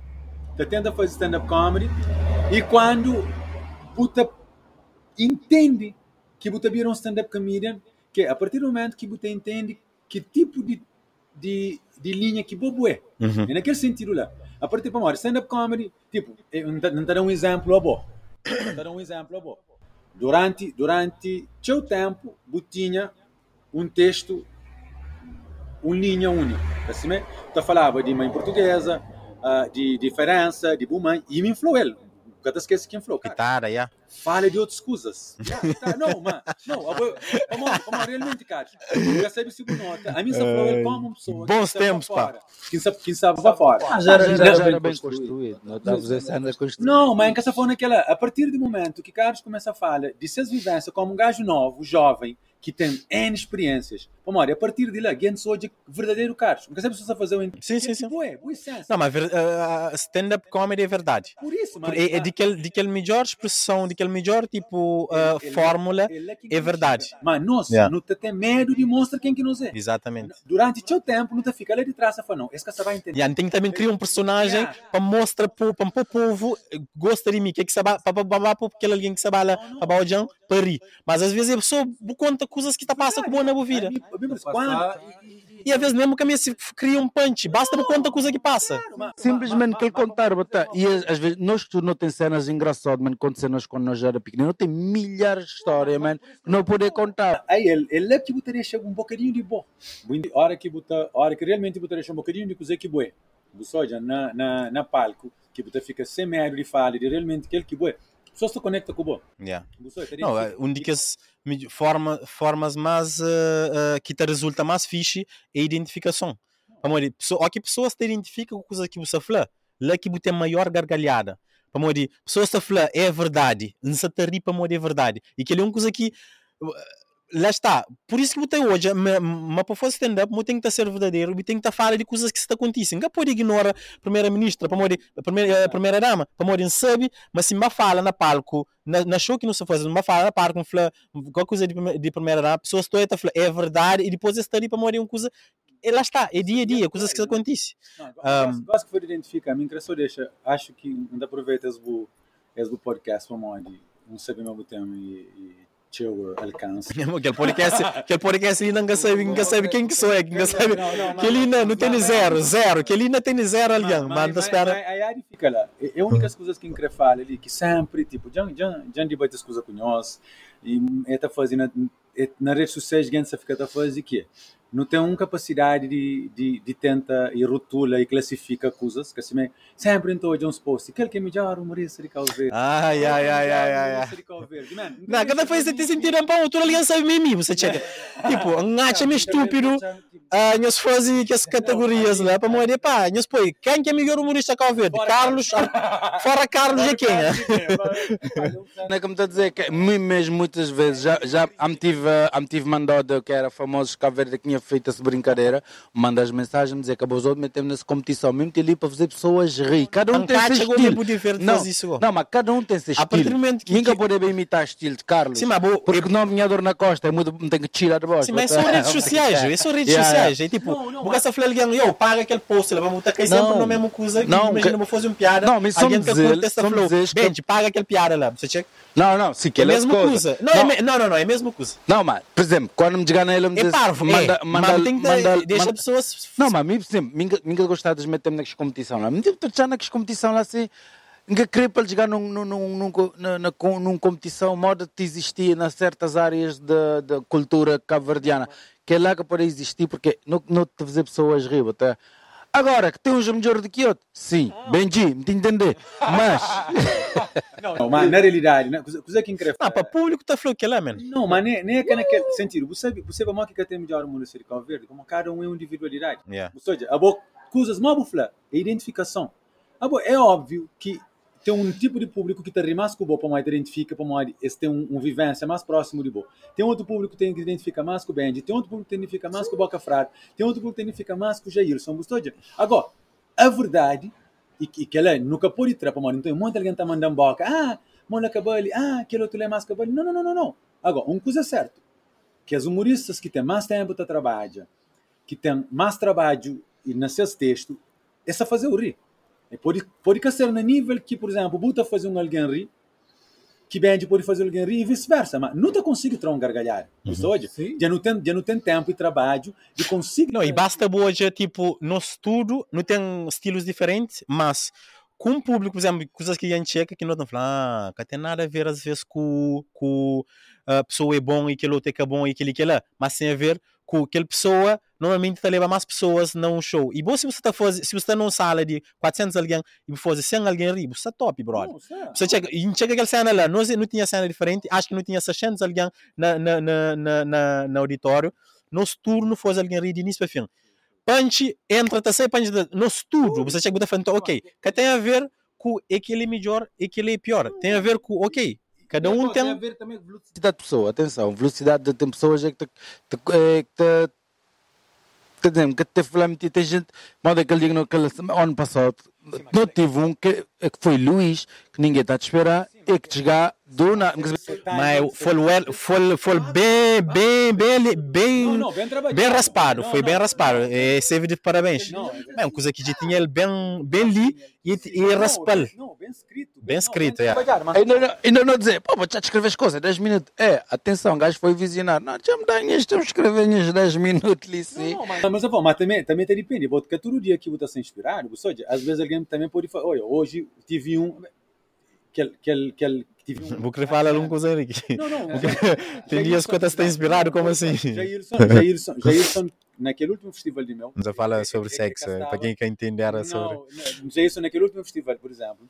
te tenta fazer stand-up comedy, e quando Buta entende que Buta vira um stand-up comedian, que a partir do momento que Buta entende que tipo de, de, de linha que Bobo é, uhum. é naquele sentido lá. A partir do stand-up comedy, tipo, não te dar um exemplo a bom. Não dar um exemplo a bom. Durante, durante seu tempo, Butinha um texto, uma linha única. Assim, tá falava de mãe portuguesa, uh, de diferença, de bumãe, e me influiu Nunca esquece quem falou. Cara, yeah. Fale de outras coisas. Yeah, não, mas, não, vamos, vamos realmente, cara. Recebe se nota. A minha falou ele como pessoa. Bons tempos, pá. Quem sabe, quem sabe para fora. Ah, já, já, já, já era bem construído. Não estávamos a cena construída. Não, mas em que essa foi naquela. A partir do momento que Carlos começa a falar de suas vivências como um gajo novo, jovem, que tem N experiências. Vamos a partir de lá, Gens hoje verdadeiro Carlos. Nunca sabes se fazer um Sim, sim, sim. Boa, boa essência. Não, mas uh, stand-up comedy é verdade. Por isso, mas... É, é de aquele, de aquele melhor expressão, de aquele melhor tipo uh, ele, fórmula, ele, é, é verdade. Mas nós yeah. não te tem medo de mostrar quem que nós é. Exatamente. Durante o seu tempo, não te fica ali de trás e fala, não, esse que você vai entender. Yeah, tem que também criar um personagem yeah. para mostrar para o povo, gosta de mim, que é que vai, para aquele alguém que vai lá, para o para rir. Mas às vezes a pessoa conta coisas que está passando com boa na vida. E às vezes mesmo que a minha se cria um punch, basta por conta coisa que passa. Simplesmente que ele contar, bata. E às vezes, nós que não tem cenas engraçadas, mano, quando cenas quando nós era pequeno, não tem milhares de histórias, mano, que não poder contar. Aí ele, ele é que botaria chega um bocadinho de bom. Hora que bota, hora que realmente botaria um bocadinho de coisa que boa. Do soja na na na palco, que você fica sem medo de falar, de realmente aquele que boa pessoas se conectam com o bom. Yeah. Não, é, um das forma, formas mais uh, uh, que te resulta mais fixe é a identificação. Vamos dizer, pessoa, que pessoas te identificam com coisa que você fala, lá que você tem maior gargalhada. Vamos dizer, pessoas te falam é verdade, não se te ri para é verdade. E que ele é uma coisa que uh, lá está. Por isso que você hoje, mas para fazer stand-up, você tem que ser verdadeiro e tem que falar de coisas que se acontecem. Não pode ignorar a primeira-ministra, a primeira, a primeira-dama, para morrer sabe, mas se me fala na palco, na, na show que não se faz, me fala na palco, fala qualquer coisa de, de primeira-dama, pessoas estão a falar é verdade e depois está ali para morrer uma coisa. E lá está, é dia a dia, coisas que acontecem. Não, Um, gosto, gosto que foi identificar. A mim só deixa. Acho que ainda aproveita esse esse podcast para onde não sabe mesmo tempo e, e teu alcance. Aquele podcast, aquele podcast ali não sabe, não sabe quem que sou, é, não sabe. Não, não, Que ele ainda não tem zero, zero, que ele ainda tem zero Mas- manda espera. Aí aí fica lá. É a única coisa que eu falo ali, que sempre, tipo, já, já, já debate as coisas com nós, e é tá fazendo, na rede social, gente fica tá fazendo que não tem uma capacidade de, de, de tentar e rotula e classifica coisas, que assim, sempre então de uns posts, aquele que é melhor humorista de Cabo Verde. Ai, ai, ai, ai, ai, ai. De Não, cada vez te sentir um pão, tu alguém sabe mim, você chega. Tipo, um gacha me estúpido, ah, nós fazem que as categorias lá para morrer, pá, nós põe, quem que é melhor humorista Cabo Verde? Carlos, fora Carlos é quem? é? Não é como estou a dizer, que mim mesmo muitas vezes já, já a me tive, a me tive mandado, que era famoso Cabo Verde, que tinha feito essa brincadeira, manda as mensagens, dizer que a Bozo metemos nessa competição, mesmo que ali para fazer pessoas rir. Cada um tem seu estilo. Não, isso. não, mas cada um tem seu A partir do estilo. momento que- Ninguém que- pode bem imitar estilo de Carlos. Sim, mas bo- porque não minha dor na costa, é muito, tem que tirar de voz. Sim, mas são redes sociais, é são redes Yeah, sociais. É tipo, Não, não, porque essa falei alguém, eu paga aquele post, lá, vamos botar aqui sempre Não. na mesma coisa, que Não, imagina, que- vou fazer uma piada, Não, mas são alguém que curte essa são flow, dizeres que- Bente, paga aquele piada lá, você checa? Não, não, sim, que É a ele é mesma coisa. Não, é me- não, não, não, é a mesma coisa. Não, mas, por exemplo, quando me diga nele, me É diz, manda, é, tem que manda, deixa manda- pessoas... Não, mas mim, por exemplo, minha, minha gostar de meter naquelas competição lá. Me digo, já naquelas competição lá assim, que queria para jogar num, num, num, num, com- num competição, moda que existia nas certas áreas da, da cultura cabo-verdiana, que é lá que pode existir, porque não, não te fazer pessoas rir, até. Agora, que tem uns melhor do que outro, sim, Benji, me te entender, mas... Não, mas na realidade, né, coisa coisa que incrível. Não, para público tá falando que lá, mano. Não, mas nem, nem é que é naquele sentido. Você, você vai mais que tem melhor o mundo de Cabo Verde, como cada um é uma individualidade. Yeah. Ou seja, a boa coisas bufla é identificação. É óbvio que tem um tipo de público que tem mais com o para mais identifica, para mais esse tem um, um vivência mais próximo de bo. Tem outro público que tem que identifica mais com o Benji, tem outro público que identifica mais com o Boca Frade, tem outro público que identifica mais com o Jailson. Ou seja, agora, a verdade e que, que ela nunca pode entrar para mano. Então, um monte de alguém está mandando boca. Ah, mano, acabou ali. Ah, aquele outro é mais acabou. Não, não, não, não, não. Agora, uma coisa é certa. Que os humoristas que têm mais tempo para trabalhar, que têm mais trabalho e nos seus textos, essa fazer o rir. E pode, pode ser no nível que, por exemplo, Buta fazer um alguém rir, que Benji pode fazer alguém rir e vice-versa. Mas nunca consigo ter um gargalhar. Uhum. Já, não tem, já não tem tempo e trabalho de conseguir... Não, e basta hoje, tipo, no estudo, não tem estilos diferentes, mas com o público, por exemplo, coisas que a gente chega que não estão falando, ah, não tem nada a ver às vezes com, com a pessoa é bom e aquele outro é que é bom e aquele que é lá, mas tem a ver com aquela pessoa, normalmente está leva mais pessoas num show. E bom se você está se você está numa sala de 400 alguém e fazer 100 alguém rir, você está top, brother. Não, certo. Você chega, e chega aquela cena lá, nós não tinha cena diferente, acho que não tinha 600 alguém na, na, na, na, na, auditório, nosso turno faz alguém rir de início para fim. Punch entra, tá sai punch no estúdio, você chega a falar, ok, que tem a ver com aquele é melhor e aquele é pior, tem a ver com, ok, cada um tem... Tem a ver também com velocidade. de pessoa, atenção, velocidade de tem pessoas é que te, te, é que te, te, que te falamos, tem gente, modo aquele dia, naquele ano passado, não tive um que, que foi Luís, que ninguém está a te esperar, e que chegar do nada. Mas foi, foi, foi bem, bem, bem, bem, Não, não, bem bem raspado, Não, foi bem raspado. E serve de parabéns. Não, É uma coisa que já tinha ele bem, bem li e, e raspal. Não, bem escrito. Bem escrito, é. Ainda não, dizer, pô, vou já te escrever as coisas, 10 minutos. É, atenção, o gajo foi visionário. Não, já me dá temos que escrever uns 10 minutos ali, sim. Não, mas, mas, mas, mas também, também te depende, porque todo dia que você está inspirado, você, às vezes alguém também pode falar, olha, hoje tive um, que, que, que, tive um... Vou querer falar alguma coisa Henrique. Não, não. Tem dias que você está inspirado, como assim? Jairson, Jairson, Jairson, naquele último festival de meu... Você fala sobre sexo, para quem quer entender sobre... Não, Jairson, naquele último festival, por exemplo,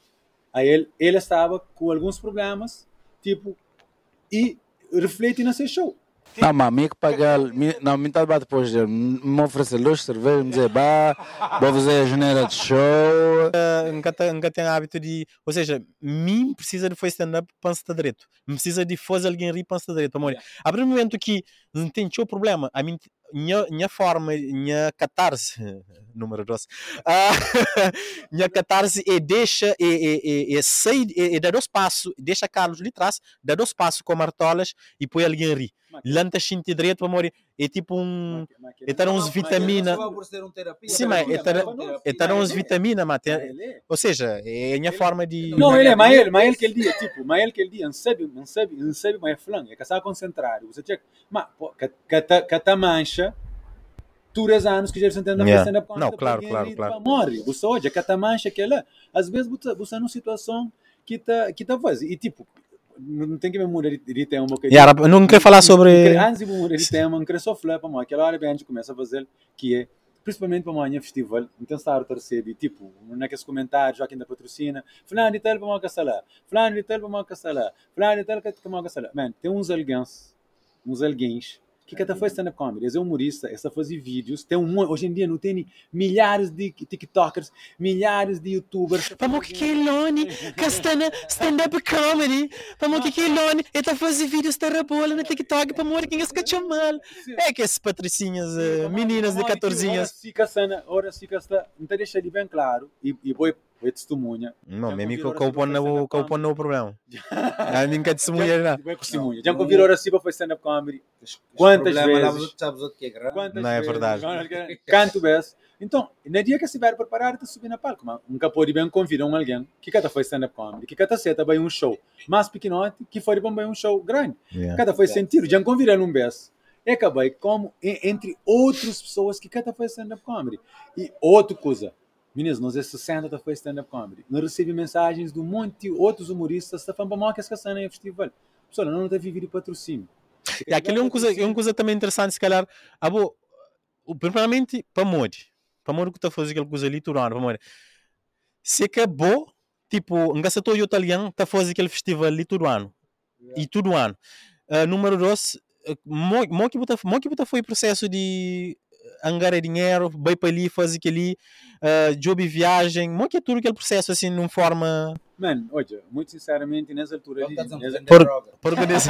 Aí ele, ele estava com alguns problemas, tipo, e reflete nesse show. Não, mas me que pagar, não, me está depois de me oferecer duas cervejas, me dizer, bah, vou fazer a janela de show. nunca, nunca tem hábito de. Ou seja, mim precisa de fazer stand-up para estar direito. Precisa de fazer alguém rir para estar direito. Amor. A partir do momento que não tem o problema, a mim, minha, minha forma, minha catarse, número 12, ah, minha catarse é deixa, é, é, é, é sair, é, é dar dois passos, deixa Carlos ali atrás, dá dois passos com martolas e põe alguém rir. Lanta xinte direito, amor. É tipo um. É ter uns vitamina. Sim, mas é ter, é ter uns vitamina, mate. Ou seja, é a minha forma de. Não, ele é, mas ele, mas ele que ele dia, tipo, mas ele que ele dia, não sabe, não sabe, não sabe, mas é flan, é que está concentrado. Você tinha, mas, pô, que que que três anos que já entende Yeah. stand up Não, claro, claro, claro. Morre, você olha, que tá mancha que ela, às vezes você você numa situação que tá que tá faz e tipo não tem que me mudar de, tema que Yeah, não quero falar sobre. antes de mudar de tema, não quero só falar para mim, aquela hora bem a gente começa a fazer que é principalmente para amanhã festival, então está a terceiro, tipo, naqueles comentários, já que ainda patrocina, fulano de tal para uma caçala, fulano de tal para uma caçala, fulano de tal para uma caçala. Man, tem uns alguéns, uns alguéns, que cada faz stand-up comedy, esse é humorista, esse faz vídeos, tem um, hoje em dia não tem milhares de tiktokers, milhares de youtubers. Vamos que é Lone, castana stand-up comedy. Vamos que é Lone, ele tá fazendo vídeos terrabola no TikTok para morrer quem escuta mal. É que as patricinhas, eh, meninas de 14 Ora anos. fica cena, ora fica esta, então deixa ali bem claro, e, e vou, vou testemunha. Não, Já mesmo que eu stand-up que eu pôr no problema. A mim que é mulher não. Vai com testemunha. Já convidaram hora Siba para stand-up comedy. Quantas vezes? Sabes o que é grande? Não é verdade. Canto vezes. Então, no dia que estiver preparado, está subindo a palco. Mas nunca pode bem convidar um alguém que cada foi stand-up comedy, que cada seta vai um show mais pequenote, que foi bem um show grande. Cada foi sentido. Já convidaram um vez. É acabei como e- entre outras pessoas que cada foi stand-up comedy. E outra coisa. Meninas, nós é 60 da foi stand-up comedy. Nós recebemos mensagens de um monte de outros humoristas que estão falando que essa cena é festival. Pessoal, não vivido de patrocínio. E aquilo é uma coisa, é uma coisa também interessante, se calhar, abo, o- primeiramente, para Modi. Para Modi que está fazendo aquela coisa ali, turano, para Modi. Se acabou, tipo, engaçatou o italiano, está fazendo aquele festival ali todo ano. E todo ano. Ah, número dois, mo mo que botar mo que botar foi processo de angariar dinheiro, vai para ali, fazer aquele uh, job e viagem, que é tudo aquele processo assim, numa forma Mano, olha, muito sinceramente, nessa altura Não ali, a nessa- vender Por- desse...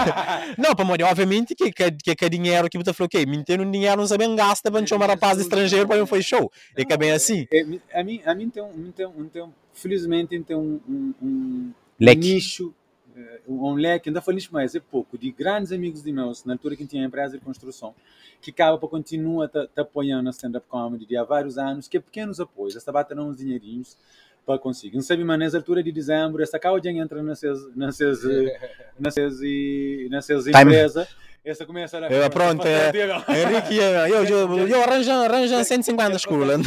não, para morrer, obviamente que, que, que, que dinheiro que você falou, ok, me entendo dinheiro, não sabem gasta, para chamar rapaz estrangeiro para mim foi show. É que é bem assim. É, a mim, a mim tem um, um tem um, tem um, felizmente tem um, um, um Leque. nicho, um, um leque, ainda falei mais, é pouco, de grandes amigos de meus, na altura que tinha empresa de construção, que acaba para continuar te, te apoiando a stand-up comedy de há vários anos, que é pequenos apoios, esta bateram uns dinheirinhos para conseguir. Não sabe, mas nessa altura de dezembro, essa causa entra nessas, nessas, nessas, nessas Time. empresas, essa começa a... É, pronto, é. Henrique, eu, eu, eu arranjo, arranjo 150 escola.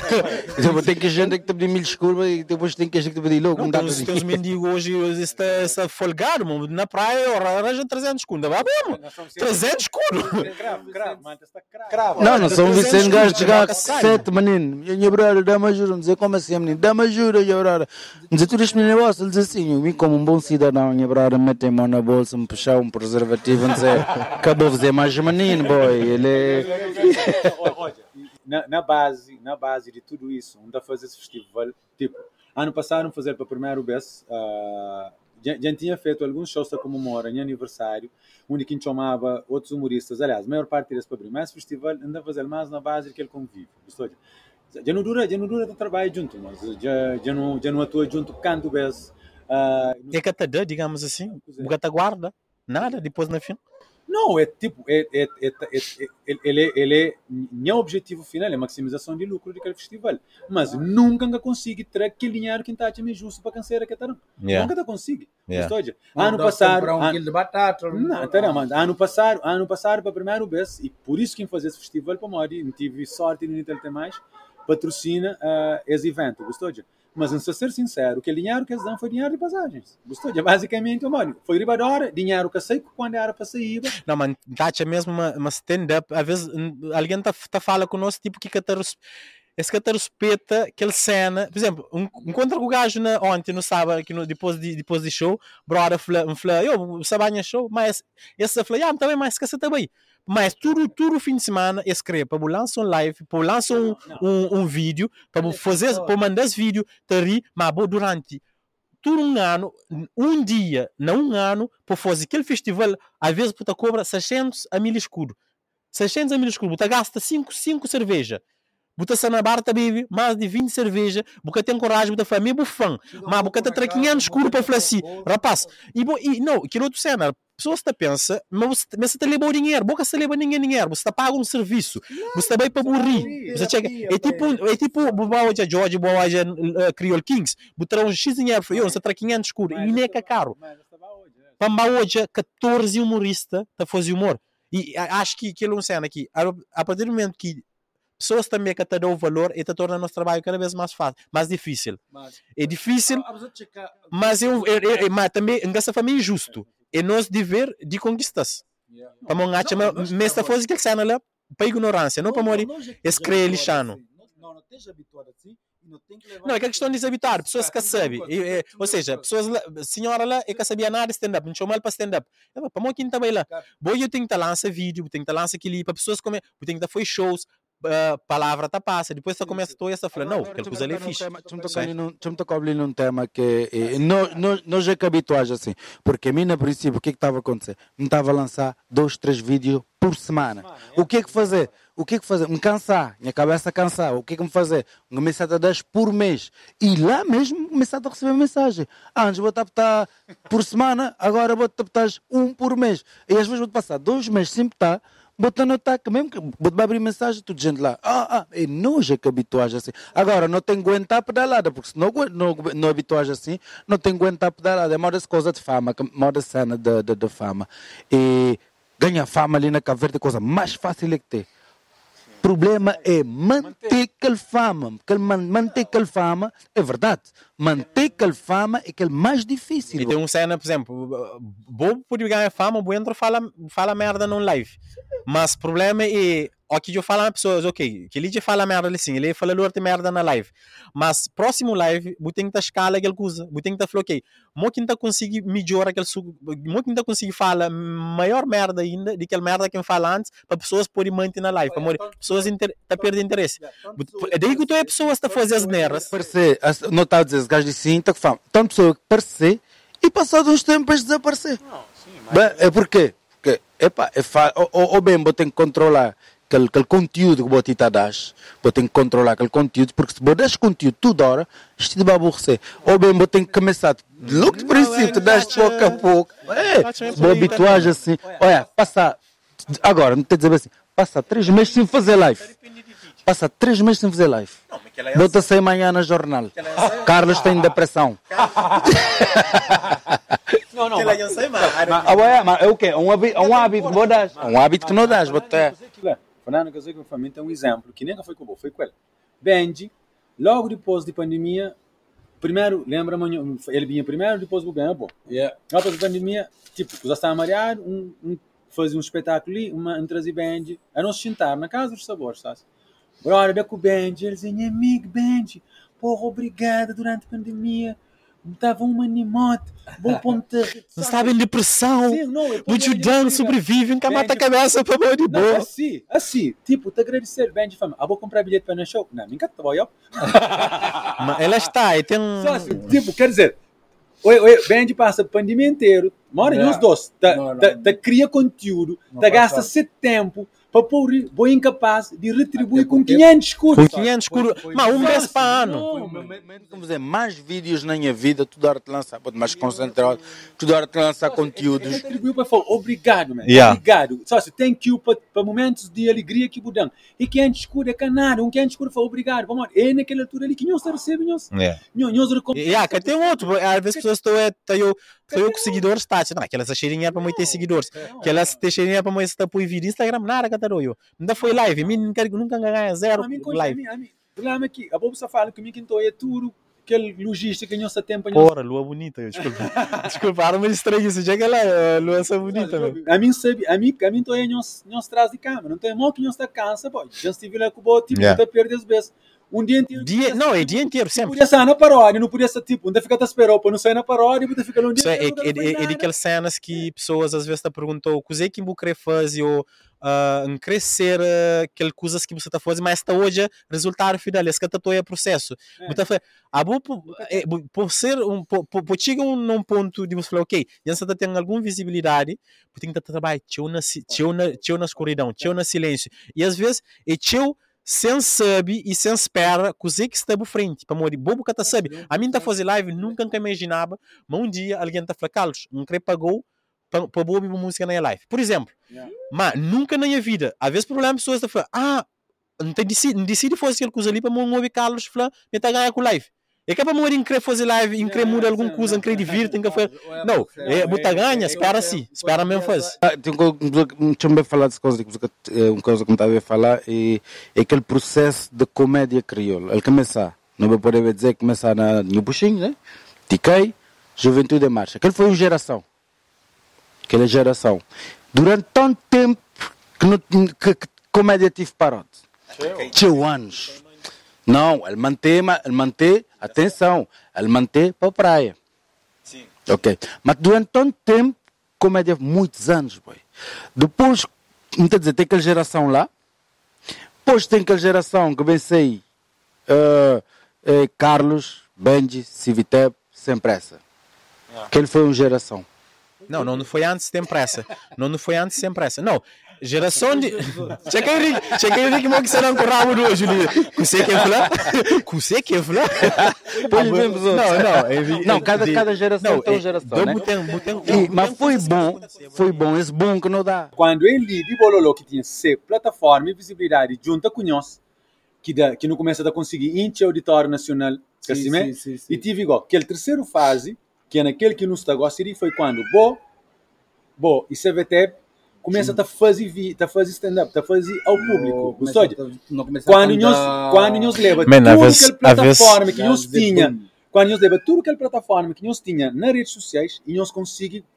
Depois tem que gente que te pedir mil desculpas e depois tem que gente que te pedir louco. Não, Não tem uns mendigos hoje, está, folgado, mano. na praia eu arranjo 300 escudo. Vai mesmo, 300 escudo. Cravo, cravo, mano, está cravo. Não, não são 300 Vicente gajos de chegar sai. sete, menino. A minha brother, dá-me ajuda. Não dizer como assim, menino. Dá-me ajuda, minha brother. Não dizer tudo este menino negócio. Ele diz assim, eu vim como um bom cidadão. Minha brother, mete a mão na bolsa, me puxar um preservativo. Não dizer, acabou de dizer mais menino, boy. Ele é... Olha, na, na base, na base de tudo isso, onde a fazer esse festival, tipo, ano passado fazer para a primeira vez, ah, já, já tinha feito alguns shows a comemorar em aniversário, onde quem chamava outros humoristas, aliás, a maior parte deles para abrir, mas o festival anda a fazer mais na base daquele convívio, gostou? Já não dura, já não dura de trabalho junto, mas já, já, não, já não atua junto canto vez. ah, É que até dá, digamos assim, o gata guarda, nada, depois no fim. Não, é tipo, é, é, é, é, é- ele, é, ele é, meu objetivo final é maximização de lucro daquele festival, mas nunca ainda consigo ter aquele dinheiro que está me justo para cancelar que tá Nunca tá consigo. Yeah. Ano passado, comprar um an- quilo de batata. não, tá não, mas ano passado, ano passado para a primeira vez e por isso que fazer esse festival para Mori, não tive sorte de não ter mais, patrocina uh, esse evento, gostou? Mas, não ser sincero, que o dinheiro que eles dão foi dinheiro de passagens. Gostou? Basicamente, Mori, foi ribadora, dinheiro que sei quando era para sair, Não, mas tacha mesmo uma, uma stand-up, às vezes alguém tá, tá fala conosco, tipo, que res- esse te respeita aquela cena. Por exemplo, um, encontra com o gajo na, ontem, no sábado, aqui no, depois, de, depois de show, brother, fala, fala eu, Sabanha show, mas esse fala, ah, também, mas esquece também. Mas tudo, tudo fim de semana, escreve para lançar um live, para lançar um, um, um vídeo, para fazer, para mandar esse vídeo, te rir, mas durante todo um ano, um dia, não um ano, para fazer aquele festival, às vezes, puta cobra 600 a mil escudo. 600 a mil escudo, puta gasta 5, 5 cerveja. Buta na barta bebe mais de 20 cerveja, buca tem coragem, buta família bufão. Mas buca tem 500 escuro para falar assim, rapaz. E, e não, que outro cena, pessoas te pensa, mas você está levando dinheiro, boca você leva ninguém dinheiro, você está paga um serviço, você está bem para morrer. Você chega, é tipo, é tipo, boa hoje George, boa hoje Creole Kings, botar um X dinheiro, eu, você está 500 escuro, e nem é caro. Para hoje, 14 humoristas está fazendo humor. E acho que aquilo é uma cena aqui, a partir do momento que pessoas também que te dão valor e te torna o nosso trabalho cada vez mais fácil, mais difícil. Mas, é difícil, mas, eu, eu, eu, mas também essa família é justo. É nosso dever de conquistas. Para não achar, mas se fosse que cena lá, para ignorância, não para morrer, escrever lixano. Não, não esteja habituado assim. Não, é que a questão de desabituar, pessoas que sabem, ou seja, pessoas, senhora lá, é que sabia nada de stand-up, não chamou para stand-up. Para mim, quem também lá, bom, eu tenho que lançar vídeo, tenho que lançar aquilo, para pessoas como, eu tenho que fazer shows, uh, palavra tá passa, depois você começa a essa falar, não, aquela coisa ali é fixe. Deixa-me tocar ali num tema que eh, nós, nós já que habituais assim, porque a mim, no princípio, o que é estava a acontecer? Me estava a lançar dois, três vídeos por semana. O que é que fazer? O que é que fazer? Me cansar, minha cabeça cansar. O que é que me fazer? Uma mensagem a 10 por mês. E lá mesmo começar a receber mensagem. Ah, antes vou estar por semana, agora vou estar um por mês. E às vezes vou passar dois meses sem estar botando ataque, mesmo que botando abrir mensagem, tudo gente lá. Ah, ah, é nojo que habituagem assim. Agora, não tem que aguentar pedalada, porque se não, não, não habituagem assim, não tem que aguentar pedalada. É uma das coisas de fama, uma das cenas de, de, de, fama. E ganha fama ali na Cabo Verde, a coisa mais fácil é que ter problema é manter aquela fama. Manter aquela fama é verdade. Manter aquela fama é aquele mais difícil. E tem um cena, por exemplo, bobo pode ganhar fama, o entra fala, fala merda no live. Mas o problema é aqui eu falo a pessoas, ok, que ele fala merda assim, ele fala luta merda na live. Mas próximo live, eu tenho que escala aquela coisa, eu tenho que falar, ok, mo que conseguir melhorar aquele suco, mo que conseguir falar maior merda ainda do que a merda que eu fala antes, para pessoas poderem manter na live, para pessoas inter, tá perdendo interesse. É daí que tu é pessoas está fazer as. Parece, não está a dizer, gajo de sim, tá que fala, tanto pessoa que parece e passado uns tempos desaparecer. Não, sim, mas... É porque, porque epa, é fa... ou, ou bem, vou ter que controlar aquele, aquele conteúdo que você está das, você tem que controlar aquele conteúdo, porque se você das conteúdo toda hora, isto vai aborrecer. Ou bem, você tem que começar, logo de princípio, das pouco a pouco. É, vou habituar assim. Olha, passa, agora, não tem dizer assim, passa três meses sem fazer live. Passa três meses sem fazer live. Bota sem amanhã na jornal. Carlos tem depressão. Não, não. Mas, mas, é o quê? Um hábito, um hábito que vou dar. Um hábito que não dás. Botar. Fernando Casei com família tem um exemplo, que nunca foi com foi com ele. Benji, logo depois da pandemia, primeiro, lembra amanhã, ele vinha primeiro, depois o bom. Yeah. Depois da pandemia, tipo, já estava mareado, um, um, fazia um espetáculo ali, uma, um trazia Benji, a nos sentar na casa dos sabores, sabe? Brother, da com o Benji, ele dizia, amigo Benji, porra, obrigado durante a pandemia, estava um animote, bom ponto Não estava em depressão, Sim, não, muito dano, sobrevive, nunca mata a cabeça para morrer de boa. Assim, assim, tipo, te agradecer bem de fama. Ah, vou comprar bilhete para no show? Não, nunca te vou, Mas ela está, e tem um... Só assim, tipo, quer dizer, o, o Band passa a pandemia inteira, mora em os dois, tá, tá, tá, cria conteúdo, tá gasta seu tempo, para pôr o incapaz de retribuir com 500 escudos. Com 500 escudos, mas um mês para ano. Vamos dizer, mais vídeos na minha vida, tudo hora de lançar, mais concentrado, tudo hora de lançar conteúdos. Retribuiu para falar, obrigado, man. Obrigado. Só se tem que para, para momentos de alegria que mudam. E 500 escudos é canado, um 500 escudos fala, obrigado, vamos lá. É naquela altura ali que nós recebemos, nós. Nós recomendamos. Yeah, tem outro, às vezes as pessoas estão, eu, eu com seguidores, tá, não, aquelas cheirinhas para muito ter seguidores, aquelas cheirinhas para muito ter vídeo Instagram, nada, Ainda foi live, mim nunca, nunca ganhei zero live. Problema é que a Bobo fala que mim que estou é tudo aquele logística que não se tempo. Porra, lua bonita, desculpa. desculpa, meio estranho isso, já que ela é lua essa bonita, meu. A mim sabe, a mim, a mim tô aí não traz de câmera, não tem mal que não está cansa, pô. Já estive lá com o bote, tipo, tá perdendo as vezes. um dia inteiro. Dia, não, é dia inteiro, Não sempre. podia sair na paródia, não podia ser tipo, ainda fica esperar para não sair na paródia, ainda fica um dia Isso é, é, inteiro, não é, é, é daquelas cenas que pessoas às vezes te perguntam o que é que eu querer fazer ou uh, em crescer uh, aquelas coisas que você está fazendo, mas está hoje resultado final, esse que está é processo. É. Muita fe- a bo- por, ser um, por, chegar um, num ponto de você falar, ok, já você tem alguma visibilidade, você tem que estar trabalhando, tchau na, tchau na, tchau na escuridão, tchau na silêncio. E às vezes é tchau sem saber e sem espera coisa que está por frente. Para morrer, bobo que tá sabe. A mim tá fazer live, nunca imaginava, mas um dia alguém tá falando, Carlos, um crê pagou para bobo uma música na live. Por exemplo, Yeah. mas nunca na minha vida, às vezes problema pessoas estão falando, ah, não te decide, não decide fazer aquela coisa ali para mover Carlos, falando, me tá ganhando com live. É que é para morrer em querer fazer live, em querer Yeah, mudar alguma sim, coisa, em não. querer divirtir, em querer fazer. Não, Não, é, é- botar ganha, é- espera é- sim, espera mesmo fazer. Ah, tem uma coisa- Deixa-me falar dessa coisa, que você- eh, uma coisa que me estava a falar, é, é aquele processo de comédia crioula. Ele começa, não vou poder dizer, começar na New Buxinho, né? Tiquei, Juventude em Marcha. Aquele foi uma geração. Aquela geração. Durante tanto tempo que, não, que, que comédia tive parado. Tinha anos. Não, ele mantém, ma- ele mantém, atenção, ele mantém para a praia. Ok. Mas durante tanto tempo, comédia, muitos anos, boy. Depois, não dizer, tem aquela geração lá. Depois tem aquela geração que bem sei, eh, Carlos, Benji, Civitep, sem pressa. Aquele foi uma geração. Não, não, não foi antes sem pressa. Não, não foi antes sem pressa. Não. Geração de. Henrique, checa Henrique, mo que será um rabo de hoje, Julie. Você quer falar? Você quer falar? Pois bem, os outros. Não, não. Henrique, Não, cada- cada geração tem uma é- geração, do né? botem- E- mas foi bom, foi bom, esse bom que não dá. Quando ele de Bololô, que tinha ser plataforma e visibilidade junto com nós, que, da, que não começa a conseguir índice auditório nacional, que né? sim, sim, sim. E tive igual, aquele terceiro fase, que é naquele que nos está gostando, foi quando Bo, Bo e CVT começa a fazer, vi- tá fazer stand-up, tá fazer ao público. Não Gostou? a- não a Quando nós, andar- quando nós leva Man, tudo aquela plataforma que nós Dizer, tinha, quando nós leva tudo aquela plataforma que nós tinha nas redes sociais e nós conseguimos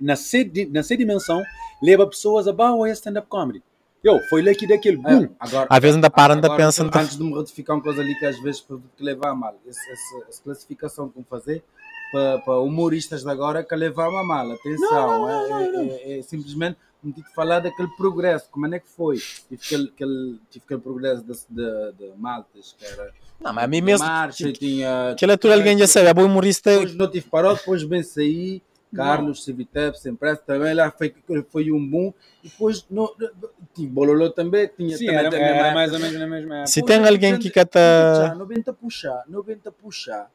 na sede, na sede dimensão leva pessoas a baixo stand-up comedy. Eu, foi lá que daquele boom. É, agora, Às vezes ainda param, ainda pensam. Antes de me retificar uma coisa ali que às vezes que levar a mal. Esse- essa, essa classificação que vão fazer para, para humoristas de agora que levar a mal. Atenção, é, é- é- é simplesmente me tive que falar daquele progresso. Como é que foi? Tive aquele, aquele, tive aquele progresso de, de, de maltas, que era. Não, mas a mim mesmo. Marcha, e tinha. Aquela altura alguém já sabe, é bom humorista. Depois não tive parado, depois bem saí. Carlos, Civitep, sempre também lá foi, foi um boom. E depois no, tive Bololô também, tinha Sim, também era, mesma era mais ou menos na mesma época. Se tem alguém que cata. 90 puxar, 90 puxar,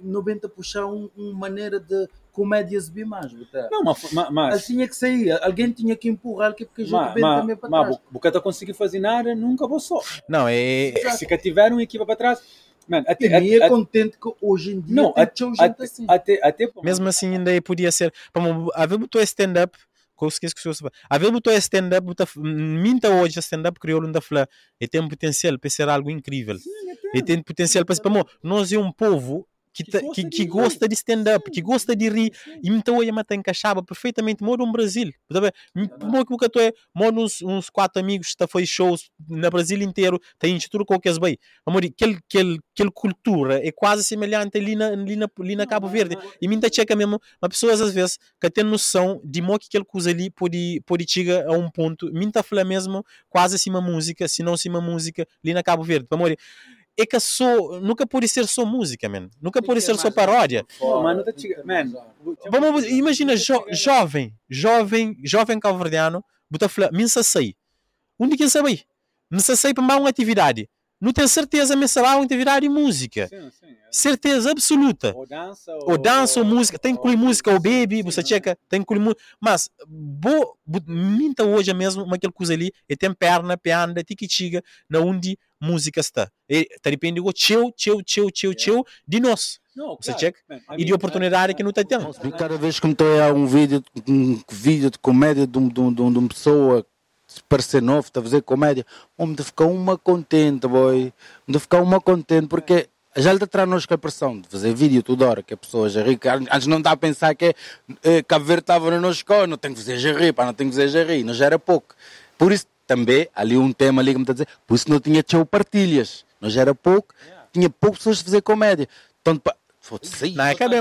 90 puxar um, uma maneira de comédia exibir mais, botar. Não, mas, mas, mas, Ele tinha que sair, alguém tinha que empurrar, que porque a gente mas, vem mas, também para mas trás. o Bucata conseguiu fazer nada, nunca passou. Não, é. Se cá tiver uma equipa para trás, man, até, E é contente que hoje em dia não, até, até, assim. até, até, Mesmo assim, ainda podia ser. A ver, botou stand-up. esqueço que se A ver, botou stand-up. Minta hoje, stand-up crioulo ainda fala. E tem um potencial para ser algo incrível. E tem potencial para ser. Nós é um povo. Que, Que ta- gosta que, de que gosta de stand-up, que gosta de rir, e então eu mata encaixava perfeitamente, moro no Brasil, tá bem? Mo que boca é, moro uns, uns quatro amigos, está foi shows na Brasil inteiro, tem tudo qualquer bem. Amor, aquele, aquele, aquele cultura é quase semelhante ali na, ali na, ali na Cabo Verde. E muita checa mesmo, mas pessoas às vezes que têm noção de mo que aquele coisa ali pode, pode chegar a um ponto, muita fala mesmo, quase acima música, se não acima música, ali na Cabo Verde. Amor, é que só, nunca pode ser só música, man. Nunca pode ser só paródia. Chegando. Man, Vamos, imagina, jo, jovem, jovem, jovem calverdiano, bota fala, minha sei. Onde que sabe? Não sei para uma atividade. Não tenho certeza, mas será uma atividade de música. Sim, sim. é. Certeza absoluta. Ou dança, Ou dança, ou música, tem que incluir música, ou baby, sim, você não. checa, tem que incluir música. Mas, bo, bo, minta hoje mesmo, uma aquela coisa ali, e tem perna, pianda, tiquitiga, na onde música está. E, tá depende do tchau, tchau, tchau, tchau, tchau, de nós. Não, Você claro, checa? man, a E de oportunidade que não está tendo. E cada vez que me estou a um vídeo, um vídeo de comédia de, um, de, um, de um- uma pessoa que parecer novo, está a fazer comédia, de ficar uma contente, boy. De ficar uma contente, porque já lhe traz nós com a pressão de fazer vídeo toda hora, que a pessoa já ri. Antes não dá a pensar que é, é, Cabo Verde estava na nossa escola, não tem que fazer já rir, pá, não tem que fazer já rir, não já era pouco. Por isso, também, ali um tema ali que me está a dizer, por isso não tinha tchau partilhas. Nós era pouco, tinha poucas pessoas a fazer comédia. Tanto pa... Foda-se. Não, é que é bem.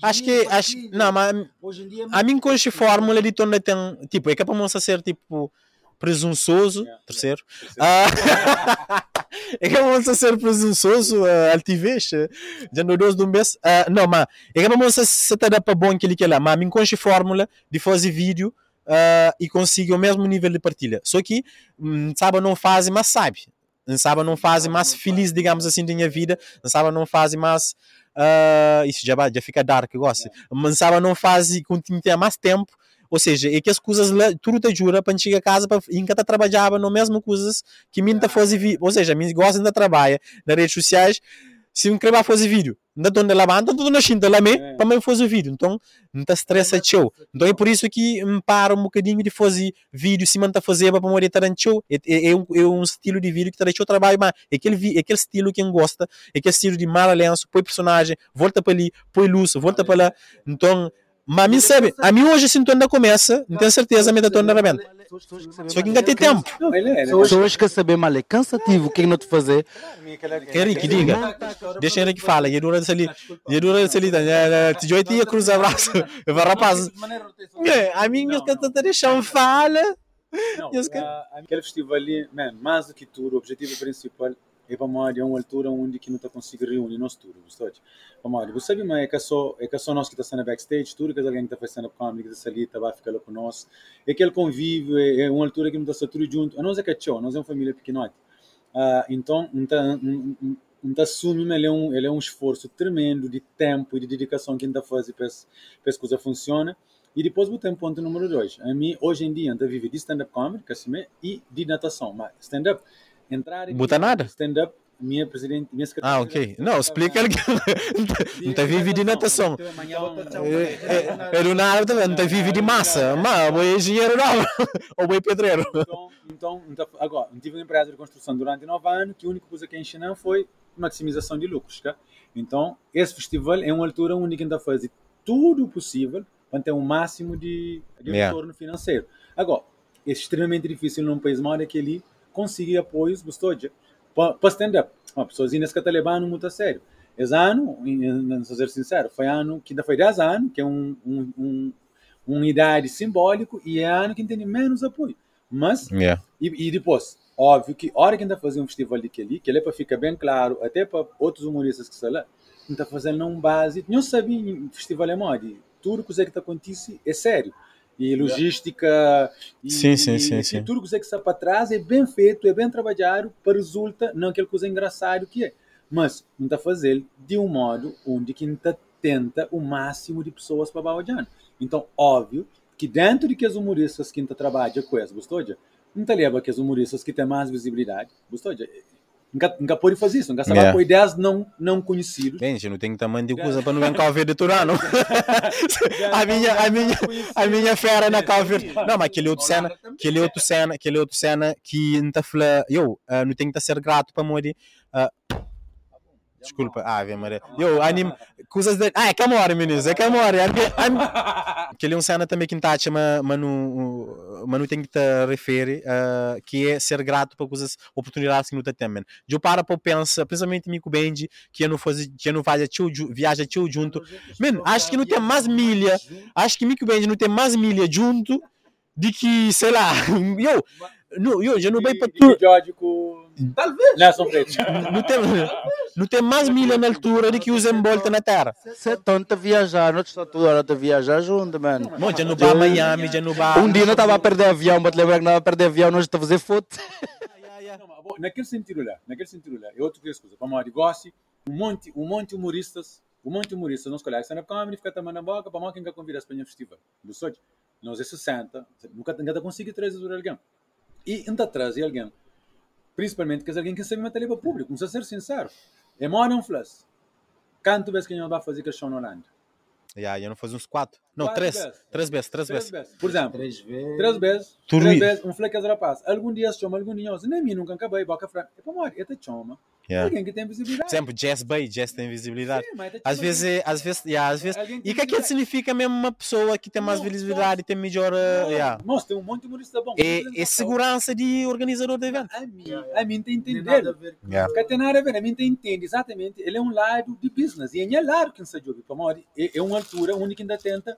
Acho que. Acho, não, mas Hoje em dia é a mim com fórmula de torna tem. Tipo, é que é para moça ser tipo presunçoso. Yeah, Terceiro. Ah, é que é para moça ser presunçoso, uh, altivez. eh, Já no dois de um mês. Ah, não, mas é que é para moça se te dá para bom aquilo que é lá. Mas a mim com fórmula de fazer vídeo. Ah, e consigo o mesmo nível de partilha. Só que, hum, sabe, não faz, mas sabe. Sabe, não faz mais feliz, digamos assim, da minha vida. Sabe, não faz mais. ah, isso já, já fica dark, eu gosto. Mas sabe, não faz com mais tempo. Ou seja, é que as coisas tudo te jura para chegar a casa para enquanto trabalhava no mesmo coisas que tá fazer vídeo. Ou seja, mim gosta de trabalhar nas redes sociais. Se eu querer fazer vídeo, não estou na lavanda, estou na chinta lá É. para mim fazer vídeo. Então, não está estressa show. Então é por isso que me para um bocadinho de fazer vídeo, se manta fazer para morir tarante show. É, é, é um, é um estilo de vídeo que tarante show trabalho, mas é aquele, é aquele estilo que quem gosta, é aquele estilo de mal lenço, põe personagem, volta para ali, põe luz, volta para lá. Então, mas a mim sabe, a mim hoje sinto ainda começa, não tenho certeza, me estou na bem. Só que ainda tem tempo. É. É. Pessoas que saber mal é cansativo, o que é que não te fazer? Henrique, diga. Deixa Henrique fala, e dura ali, e dura ali, te joita e cruza abraço. Eu vou rapaz. É, a minha que está deixando fala. Não, aquele festival ali, man, mais do que tudo, o objetivo principal é para uma, é uma altura onde que não está conseguindo reunir nós tudo, gostou? Vamos lá, você sabe, mas é que só, é que só nós que está sendo backstage, tudo que alguém que está fazendo comedy, que está ali, está vai ficar lá com nós. É aquele convívio, é, é uma altura que não está tudo junto. A nós é que é nós é uma família pequenote. Ah, então, não está assumindo, ele é, um, ele é um esforço tremendo de tempo e de dedicação que ainda faz para para essa coisa funciona. E depois botem ponto número dois. A mim, hoje em dia, ainda vive de stand-up comedy, que assim e de natação. Mas stand-up, entrar aqui, Bota nada? Stand-up, minha presidente, minha secretária... Ah, ok. Não, explica ele que não está vive de natação. É, é, Ele não também, não está vive de massa. Mas, o engenheiro não. Ou o pedreiro. Então, então, então, agora, tive uma empresa de construção durante nove anos que a única coisa que ensinou foi maximização de lucros. Tá? Então, esse festival é uma altura onde ainda faz tudo o possível para ter um máximo de, de Yeah. retorno financeiro. Agora, é extremamente difícil num país maior que ele conseguir apoios, gostou de para stand-up. Uma pessoa que está levando muito a sério. Esse ano, não ser sincero, foi ano que ainda foi 10 anos, que é um, um, um, uma idade simbólico, e é ano que tem menos apoio. Mas Yeah. e, e depois, óbvio que a hora que ainda fazer um festival de ali, que ele é para ficar bem claro, até para outros humoristas que estão lá, não está fazendo um base. Não sabia em festival é moda. Tudo que está acontece é sério. E logística, e, Sim, sim, e, sim, e sim. tudo que está para trás é bem feito, é bem trabalhado, para resulta não aquela coisa engraçada que é. Mas não está fazendo de um modo onde quem está tenta o máximo de pessoas para baixar. Então, óbvio que dentro de que os humoristas que ainda trabalham com isso, gostou? Não te leva que os humoristas que têm mais visibilidade, gostou? Nunca, pode fazer isso, nunca sabe Yeah. com ideias não, não conhecidos. Bem, gente, não tem tamanho de coisa para não ver de Turano. a minha, a minha, a minha fera na cá ver. Não, mas aquele outro cena, aquele outro cena, aquele outro cena que não está eu ah, não tenho que ser grato para morrer. ah, Desculpa, ah, Ave Maria. Eu, anim, coisas de. Ah, é amor, meninos, é. É, é, aquele é um cena também que está não, mas não tem que te referir, ah, que é ser grato por coisas, oportunidades que não te temem. Eu para para pensar, principalmente Mico Benji, que eu não faz, faz tio, viaja tio junto. Man, acho que não tem mais milha, acho que Mico Benji não tem mais milha junto de que, sei lá, eu, não, eu já não bem para tu. Talvez. Nelson Freitas. não tem, não tem mais milha na altura de que usa em volta na terra. Você é tonto a viajar, nós estamos toda hora a viajar junto, mano. Bom, já não vai a Miami, já não vai. Um dia não estava a perder avião, mas te lembrar que não estava a perder avião, nós estamos a fazer foto. Não, naquele sentido lá, naquele sentido lá, é outra coisa. Vamos lá, negócio, um monte, um monte de humoristas, um monte de humoristas, nós colegas, stand-up comedy, fica tomando a boca, para quem quer convidar para o festival. Do sorte, nós é 60, nunca, nunca consegui trazer alguém. E ainda trazer alguém, principalmente que é alguém que sabe meter para o público, vamos ser sincero. É mó não flas. Quanto vezes que a gente vai fazer que show na Holanda? Já, já não faz uns quatro. Não, Quatro três. vezes. Três vezes, três Três vezes. vezes. Por exemplo, Três vezes. Três vezes, três vezes, um fleque de rapaz. Algum dia se chama, algum dia, nem mim nunca acabei, boca franca. É para morrer, é te chama. Yeah. Alguém que tem Por visibilidade. exemplo, Jazz Bay, Jazz tem visibilidade. Sim, mas tá Às tipo vezes, é- às vezes, yeah, às vezes. E o que é que significa mesmo uma pessoa que tem mais Não, visibilidade e tem melhor. uh, yeah. Nossa, tem um monte de humorista bom. É, é segurança de organizador de evento. A mim, Yeah, yeah. a mim tem que Tem nada a entender. ver Yeah. Porque tem nada a ver, a mim tem que entender exatamente. Ele é um lado de business. E é lado que se joga. É é uma altura onde que ainda tenta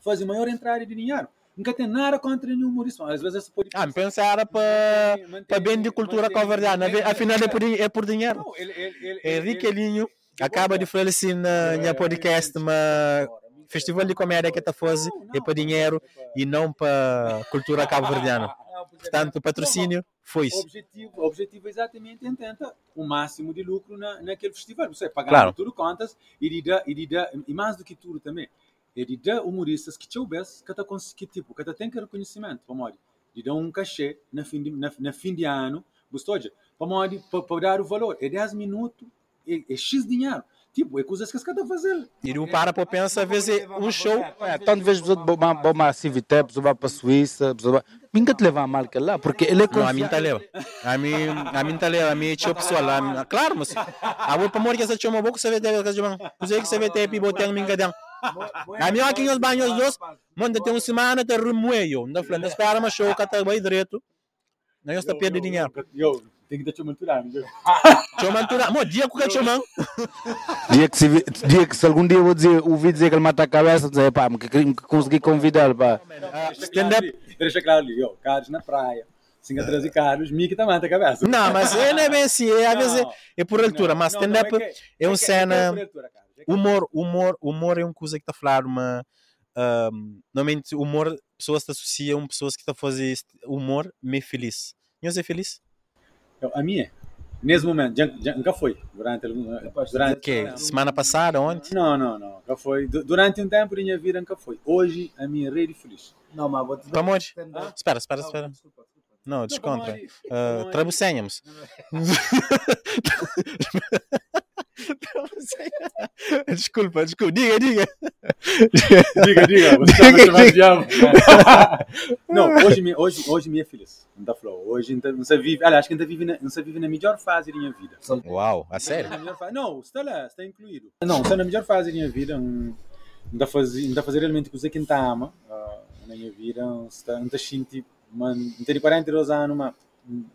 fazer maior entrada de dinheiro. Nunca tem nada contra nenhum humorista. Às vezes pode. Ah, me pensar para para bem de cultura mantém- Afinal, é por, é por dinheiro. Não, ele, ele, Henrique ele- Elinho acaba de falecer na minha podcast, mas festival de comédia que está fazendo é para dinheiro e não para cultura cabo-verdiana. Portanto, o patrocínio foi O isso. objetivo, o objetivo é exatamente é tentar o máximo de lucro na, naquele festival. Você pagar Claro. tudo contas e de e de e mais do que tudo também, é de dar humoristas que te ouvem, que tá que tipo, que tá tem que reconhecimento, para modo, de dar um cachê na fim de, na, na fim de ano, gostou de, para modo, para dar o valor, é 10 minutos, é, é X dinheiro. Tipo, é coisas que caras estão fazendo. E o para para pensar, às vezes, um show. É, tanto vezes pessoas vão para a Civitep, pessoas vão para a Suíça, pessoas vão... Nunca te levar a mal que lá, porque ele é Não, a mim tá confiável. leva. A mim, a mim tá leva. A mim é tio pessoal lá. Claro, mas a outra amor que essa chama boca você vê ter que. Você que você vê ter pibo tem minha gadão. A mim aqui nos banhos dos, manda tem uma semana te remoeio. Na frente, espera mas show que tá bem direito. Não está perdendo dinheiro. Eu, tem que dar te menturar. Chama tu, mo dia que chama. Dia que, se, vi- dia que se algum dia eu vou dizer, ouvi dizer que ele mata a cabeça, dizer, pá, que, que, que consegui convidá-lo, pá. Stand-up. Deixa claro ali, ó, Carlos na praia, Singa 13 Carlos, Miki também tá a cabeça. Não, mas ele é bem assim, é, às vezes é por altura, mas stand-up que- é um que- cena. por altura, Carlos. É humor, humor, humor é uma coisa que está a falar uma um, normalmente humor pessoas te associam pessoas que estão a fazer este humor meio feliz. Não é feliz? Eu- A minha, nesse momento, já, já, nunca foi. Durante, algum- durante Que semana passada, ontem? Não, não, não. Nunca foi. Du- Durante um tempo minha vida nunca foi. Hoje a minha rede feliz. Não, mas vou te Para amor. Stand-up. Espera, espera, Não, espera. desculpa, desculpa. Não, descontra. Não, Uh, não, trabucenhamos. Desculpa, desculpa. Diga, diga. Diga, diga. Você Diga, diga. chamando Não, hoje, me- hoje, hoje é feliz. Não está falou. Hoje não você vive. Aliás, acho que não vive, na, não você vive na melhor fase da minha vida. Uau, a sério? Melhor fase. Não, está lá, está incluído. Não, está na melhor fase da minha vida. Não está a fazer, não está a fazer realmente coisa que não ama ah, na minha vida. Não está, não está sentindo. Não tenho 42 anos, mas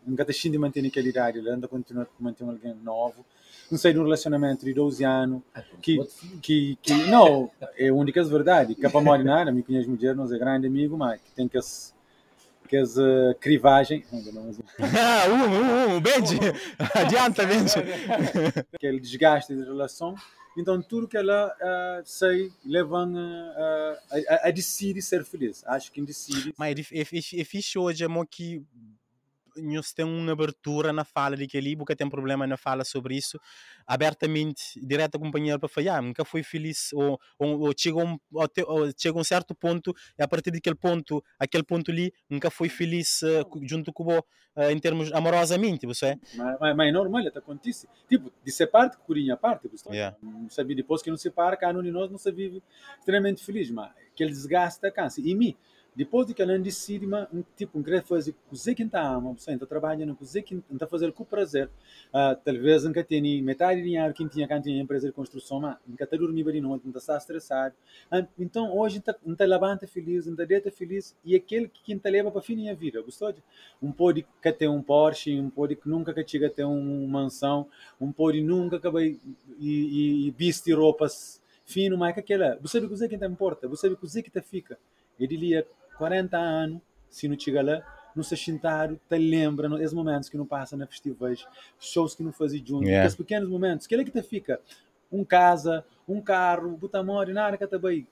está sentindo manter aquela idade. Ele anda a continuar a manter alguém novo. Não sei de um relacionamento de 12 anos. Que, que, que não, é a única verdade. Que é para morrer nada, me conhece mulher, não é grande amigo, mas que tem que as, que as uh, crivagem, Ah, um, um, um, Benji. Adianta, Benji. aquele desgaste de relação. Então, tudo que ela uh, sei leva a, a, a decidir ser feliz. Acho que decide. Mas é, é, fixe- é fixe hoje, amor, que nós tem uma abertura na fala de que ali, porque tem problema na fala sobre isso, abertamente, direto ao companheiro para falar, ah, nunca foi feliz, ou, ou, ou chega, um, ou te- ou chega um certo ponto, e a partir daquele ponto, aquele ponto ali, nunca foi feliz co- junto com o eh, em termos amorosamente, você é? Mas, mas, mas é normal, até acontece. Tipo, de ser parte, curinha a parte. Gostou? Yeah. Não sabia depois que não se para, cada um de nós não se vive extremamente feliz, mas aquele desgaste cansa. E mim, depois de que ela decide, mas, um, tipo, um querer fazer o que está ama, você está trabalhando o que está fazendo com prazer. Ah, talvez nunca tenha metade de dinheiro que tinha quando tinha empresa de construção, mas nunca está dormindo de noite, não está estressado. Ah, então, hoje, está levanta feliz, está deita feliz, e aquele que está leva para fim da vida, gostou? de? Um pode que ter um Porsche, um pode que nunca que chega a ter uma mansão, um pode nunca que vai e, e, e roupas fino, mas que aquela, você sabe o que te importa, você sabe o que te fica. Ele lia 40 anos, se não chega lá, não se sentaram, te lembra esses momentos que não passa na festivais, shows que não fazem junto, Yeah. aqueles pequenos momentos, aquele que te fica, um casa, um carro, mori, nada que te bem,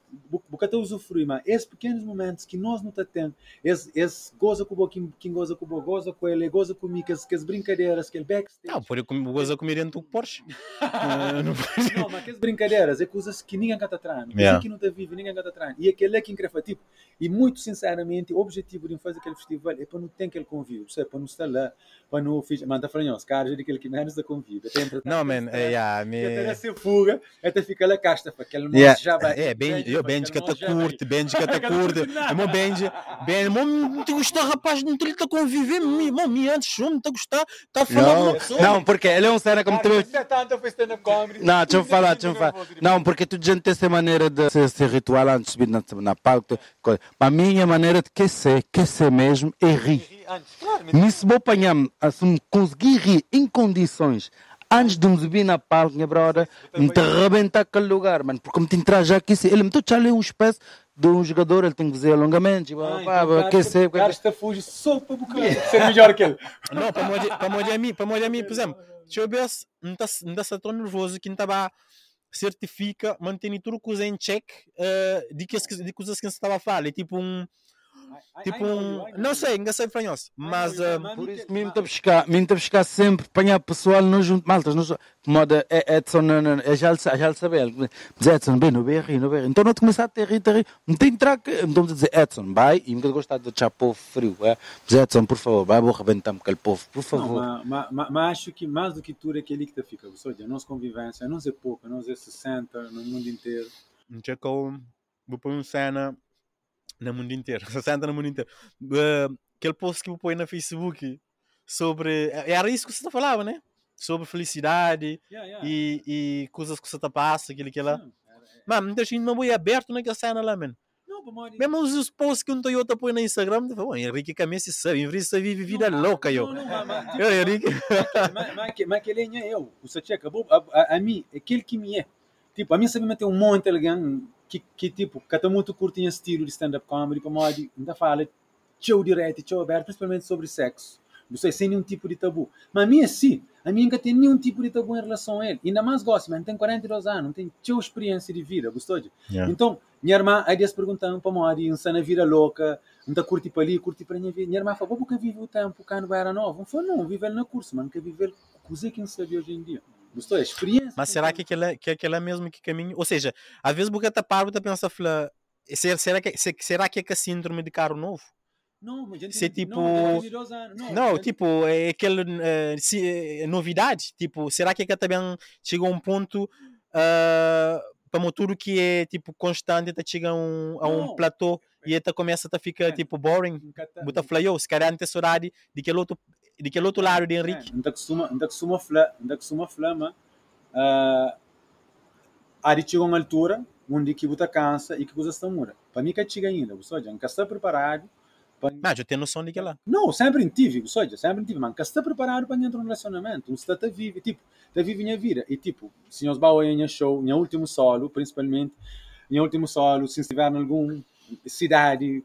buca te usufrui, mas esses pequenos momentos que nós não te temos, esse, esse goza com o quem, quem goza com o goza com ele, goza comigo, as, as brincadeiras, aquele backstage. Não, por eu gosto comer dentro do Porsche. Eh, não Não, mas aquelas brincadeiras é coisas que ninguém canta atrás, Yeah. que não te vive, ninguém canta atrás. E aquele é que incrível, tipo, e muito sinceramente, o objetivo de fazer aquele festival é para não ter aquele convívio, é para não estar lá, para não ficar, mas tá falando, os caras é daquele que menos da convívio, Não, man, é, yeah, e até ser fuga, até ficar aquela casta, para aquele moço Yeah. já vai. É, bem, eu bem de que te curte. É meu bem de, bem, meu, não te gostar, rapaz, não te tá conviver, meu, me antes, não te gostar, tá a falar Não, porque ele é um cena como também. Não é. Não, deixa eu falar, deixa eu falar. Não, porque tu gente tem essa maneira de ser, ser ritual antes de subir na, na palco. coisa. Mas a minha maneira de que ser, que ser mesmo, é rir. Me se vou apanhar, se conseguir rir em condições antes de me subir na palco, minha brother, me te arrebentar aquele lugar, mano. Porque me te entrar já aqui, ele me está ali uma espécie de um jogador, ele tem que fazer alongamentos, e blá, blá, blá, aquecer. O cara está fugindo só para bocar. Ser melhor que ele. Não, para mim, para mim, por exemplo, deixa eu ver se não está tão nervoso que não estava certifica, mantém tudo coisa em check eh, de que de coisas que você estava a falar, é tipo um tipo um, não sei, não sei franhos, mas eh, Por isso, me está buscar, me está buscar sempre, apanhar pessoal, não junto, maltas, não junto. Moda, é Edson, não, não, é já, já ele sabe, ele diz Edson, bem, não rir, não rir. Então não te começar a ter rir, ter não tem entrar, então me dizer Edson, vai, e me gostar de deixar povo frio, é? Edson, por favor, vai, vou arrebentar-me aquele povo, por favor. mas, mas, mas, mas acho que mais do que tudo é aquele que te fica. Ou seja, a nossa convivência, a não ser pouco, a não ser 60 no mundo inteiro. não tinha como vou pôr uma cena no mundo inteiro, 60 no mundo inteiro. Eh, aquele post que eu põe na Facebook sobre, era isso que você falava, né? Sobre felicidade Yeah, yeah. e, e coisas que você tá passa, aquilo que lá. É- Mano, muita gente não vai aberto naquela cena lá, mano. Não, Mesmo os, os posts que um Toyota põe no Instagram, falo, Henrique Caminho sabe, Henrique você vive vida Não, louca, eu. Não, não, mas- tipo, Eu, Henrique. mas- mas que- mas que ele é eu. O Sachi acabou. A, a, a mim, aquele que me é. Tipo, a mim sabe meter um monte de alguém que, que tipo, que está muito curtinho estilo de stand-up comedy, Mori, ainda fala show direto, show aberto, principalmente sobre sexo. Não sei, sem nenhum tipo de tabu. Mas a mim é sim. A mim nunca tem nenhum tipo de tabu em relação a ele. Ainda mais gosto, mas tem 42 anos, não tem teu experiência de vida, gostou de? Yeah. Então, minha irmã, aí dias perguntando para Mori, um sana vira louca, não curte para ali, curte para minha vida. Minha irmã falou, porque vive o tempo cá no Bairro Novo? Não falou, não, vive ele na curso, mas nunca vive ele coisa que não sabe hoje em dia. Gostou? É experiência. Mas será que aquela, que aquela mesmo que caminho? Ou seja, às vezes porque tá parado, tá pensando, fala, será, será, que, se- será que é que a síndrome de carro novo? Não, mas gente, se é tipo- Não, dois anos. não, Não, gente- tipo, é aquela eh, se- eh, novidade. Tipo, será que é que também chegou a um ponto ah, para tudo que é tipo constante, tá chega a um, a um Não. platô e até começa a ficar É. tipo boring? tá- falou, eu, se calhar antes horário de aquele outro, de aquele outro lado de Henrique. Ainda costuma, ainda costuma fla, ainda costuma flama. Uh, há de chegar uma altura onde que você cansa e que coisas estão muda. Para mim que chega ainda, você já está preparado. Para... Mas eu tenho noção de que lá. Não, sempre tive, você sempre tive, mas está preparado para entrar num relacionamento. Você está vive, tipo, está vive minha vida. E tipo, se nós vamos em show, em último solo, principalmente, em último solo, se estiver em alguma cidade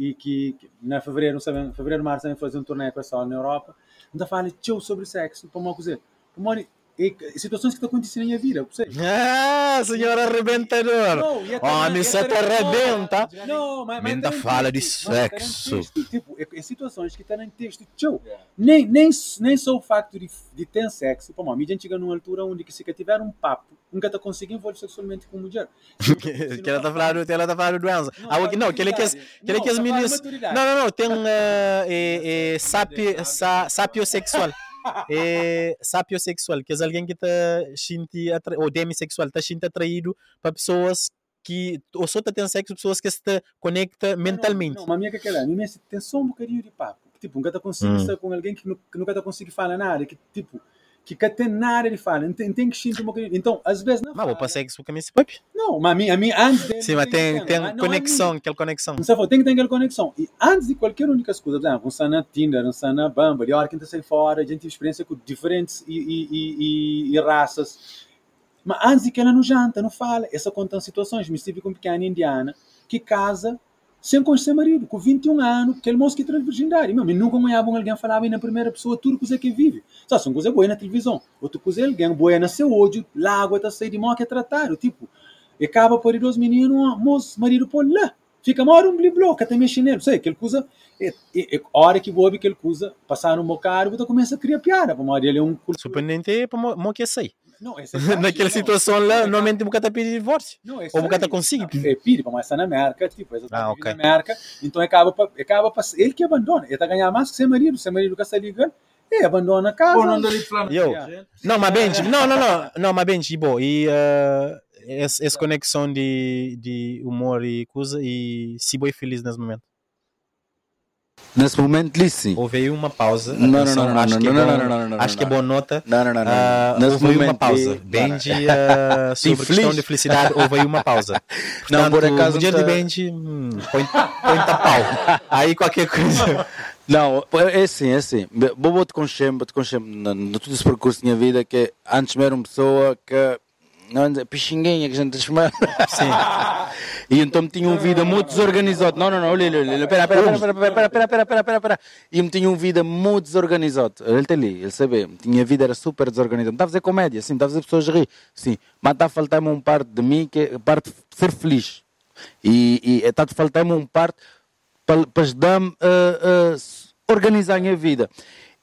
e que, que na fevereiro, não sabem, fevereiro, março, também fazer um torneio com a solo na Europa, ainda fala tchau sobre sexo, para uma coisa. Para e, situações que estão acontecendo na minha vida, você. Ah, senhor arrebentador! Não, e Homem, e você te arrebenta. Não, mas, tá em fala de tá sexo. Tipo, é, é situações que estão em texto. Tchau. Nem, nem, nem só o facto de, de ter sexo. Pô, a mídia chega numa altura onde que se que tiver um papo, nunca está conseguindo envolver sexualmente com mulher. que ela tá falando, ela tá falando doença. Ah, ok, não, que ele quer, que ele quer Não, meninos. tá Não, não, não, tem uh, é, é, sapi, sa, sapiosexual. É sapiosexual, que é alguém que está atra- ou demissexual, está sente atraído para pessoas que ou só tá tendo sexo pessoas que se conecta mentalmente. Não, não, mas a minha que é aquela, a minha tem só um bocadinho de papo. Tipo, nunca está conseguindo Hum. estar com alguém que, que nunca está conseguindo falar nada, que tipo, que de falar, não tem, tem que sentir um bocadinho. Então, às vezes não Mas vou fala. para sexo com esse papi. Não, mas a mim, a mim antes dele. Sim, mas tem, tem não, a mim- conexão, aquela conexão. Não sei, tem que ter aquela conexão. E antes de qualquer única coisa, por exemplo, um está na Tinder, um está na Bumble, e a hora que a gente sai fora, a gente tem experiência com diferentes e, e, e, e, e raças. Mas antes de que ela não janta, não fala, essa conta situações. Me estive com uma pequena indiana que casa sem conhecer marido, com 21 anos, aquele moço que traz virgindade. Mas nunca ganhava alguém falava na primeira pessoa tudo coisa que vive. Só são coisa boa na televisão. Outra coisa alguém boa na seu lá água está sair de mão que é tratado. Tipo, acaba por ir os meninos, moço, marido por lá. Fica uma um bliblô, que até nele. Sei, aquele coisa, e, e, e, hora que bobe aquele coisa, passar um bocado, você começa a criar piada. Para uma hora ele é um Surpreendente para mo que sei. Não, é Naquela não. situação lá, normalmente nunca tá pedindo divórcio. Não, Ou o aí- consegue. Não, É pire, mas está na América, tipo, ele Ah, está ok. na América, então acaba pa- acaba pa- ele que abandona, ele está ganhando mais que seu marido, seu marido que está ligando, ele abandona a casa. Pô, não. Eu. Não, mas bem, não, não, não, não, mas bem, tipo, e uh, essa, essa conexão de, de humor e coisa e se boi feliz nesse momento. Nesse momento, sim. Houve aí uma pausa. Não, não, não, não, acho não, que é não, bom- não, não, não, Acho que é boa nota. Não, não, não, não. Ah, Nesse houve aí uma momento, pausa. Benji, ah, sobre questão de felicidade, houve aí uma pausa. Não, por acaso O dia de Benji, hum, põe, põe pau. Aí qualquer coisa. Não, é assim, é assim. Vou com sempre no, no todo esse percurso da minha vida que antes era uma pessoa que não anda, pixinguinha que a gente chama. Sim. E então tinha uma vida muito desorganizada. Não, não, não, olha, olha, olha, pera, pera, pera, pera, pera, pera, pera, pera, pera, pera. E me tinha uma vida muito desorganizada. Ele está ali, ele sabe. Tinha vida era super desorganizada. Me estava a fazer comédia, sim, me estava a fazer pessoas rir, sim. Mas está a faltar-me uma parte de mim que é parte de ser feliz. E, e está a faltar-me uma parte para, para ajudar-me a, organizar a minha vida.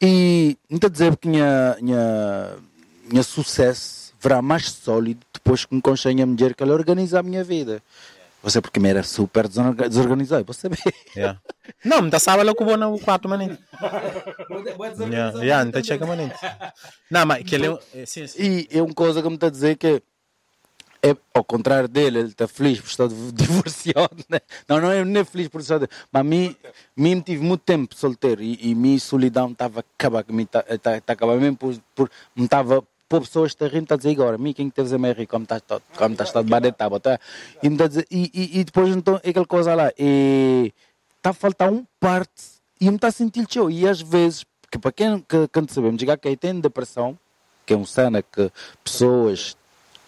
E não estou a dizer que minha, minha, minha sucesso verá mais sólido depois que me consciência a mulher que ela organiza a minha vida. Você porque me era super desorga- desorganizado, você vê. Yeah. Não, me estava lá com o bono quarto manente. Yeah, yeah, não te chega manente. Não, mas que ele é. Sim, sim. E é uma coisa que me está a dizer que é ao contrário dele, ele está feliz por estar divorciado, né? Não, não é nem feliz por estar, mas mim, mim tive muito tempo solteiro e, e minha solidão estava a acabar, que está tá, tá acabar mesmo por, por me estava por pessoas que rindo, está a dizer agora, mim quem que teve a rico, como estás como badetado, tá? Tá a dizer, e, e, e depois então é aquela coisa lá, e está a faltar um parte e me está a sentir teu e às vezes, que para quem que, que sabemos, diga que tem depressão, que é um cena que pessoas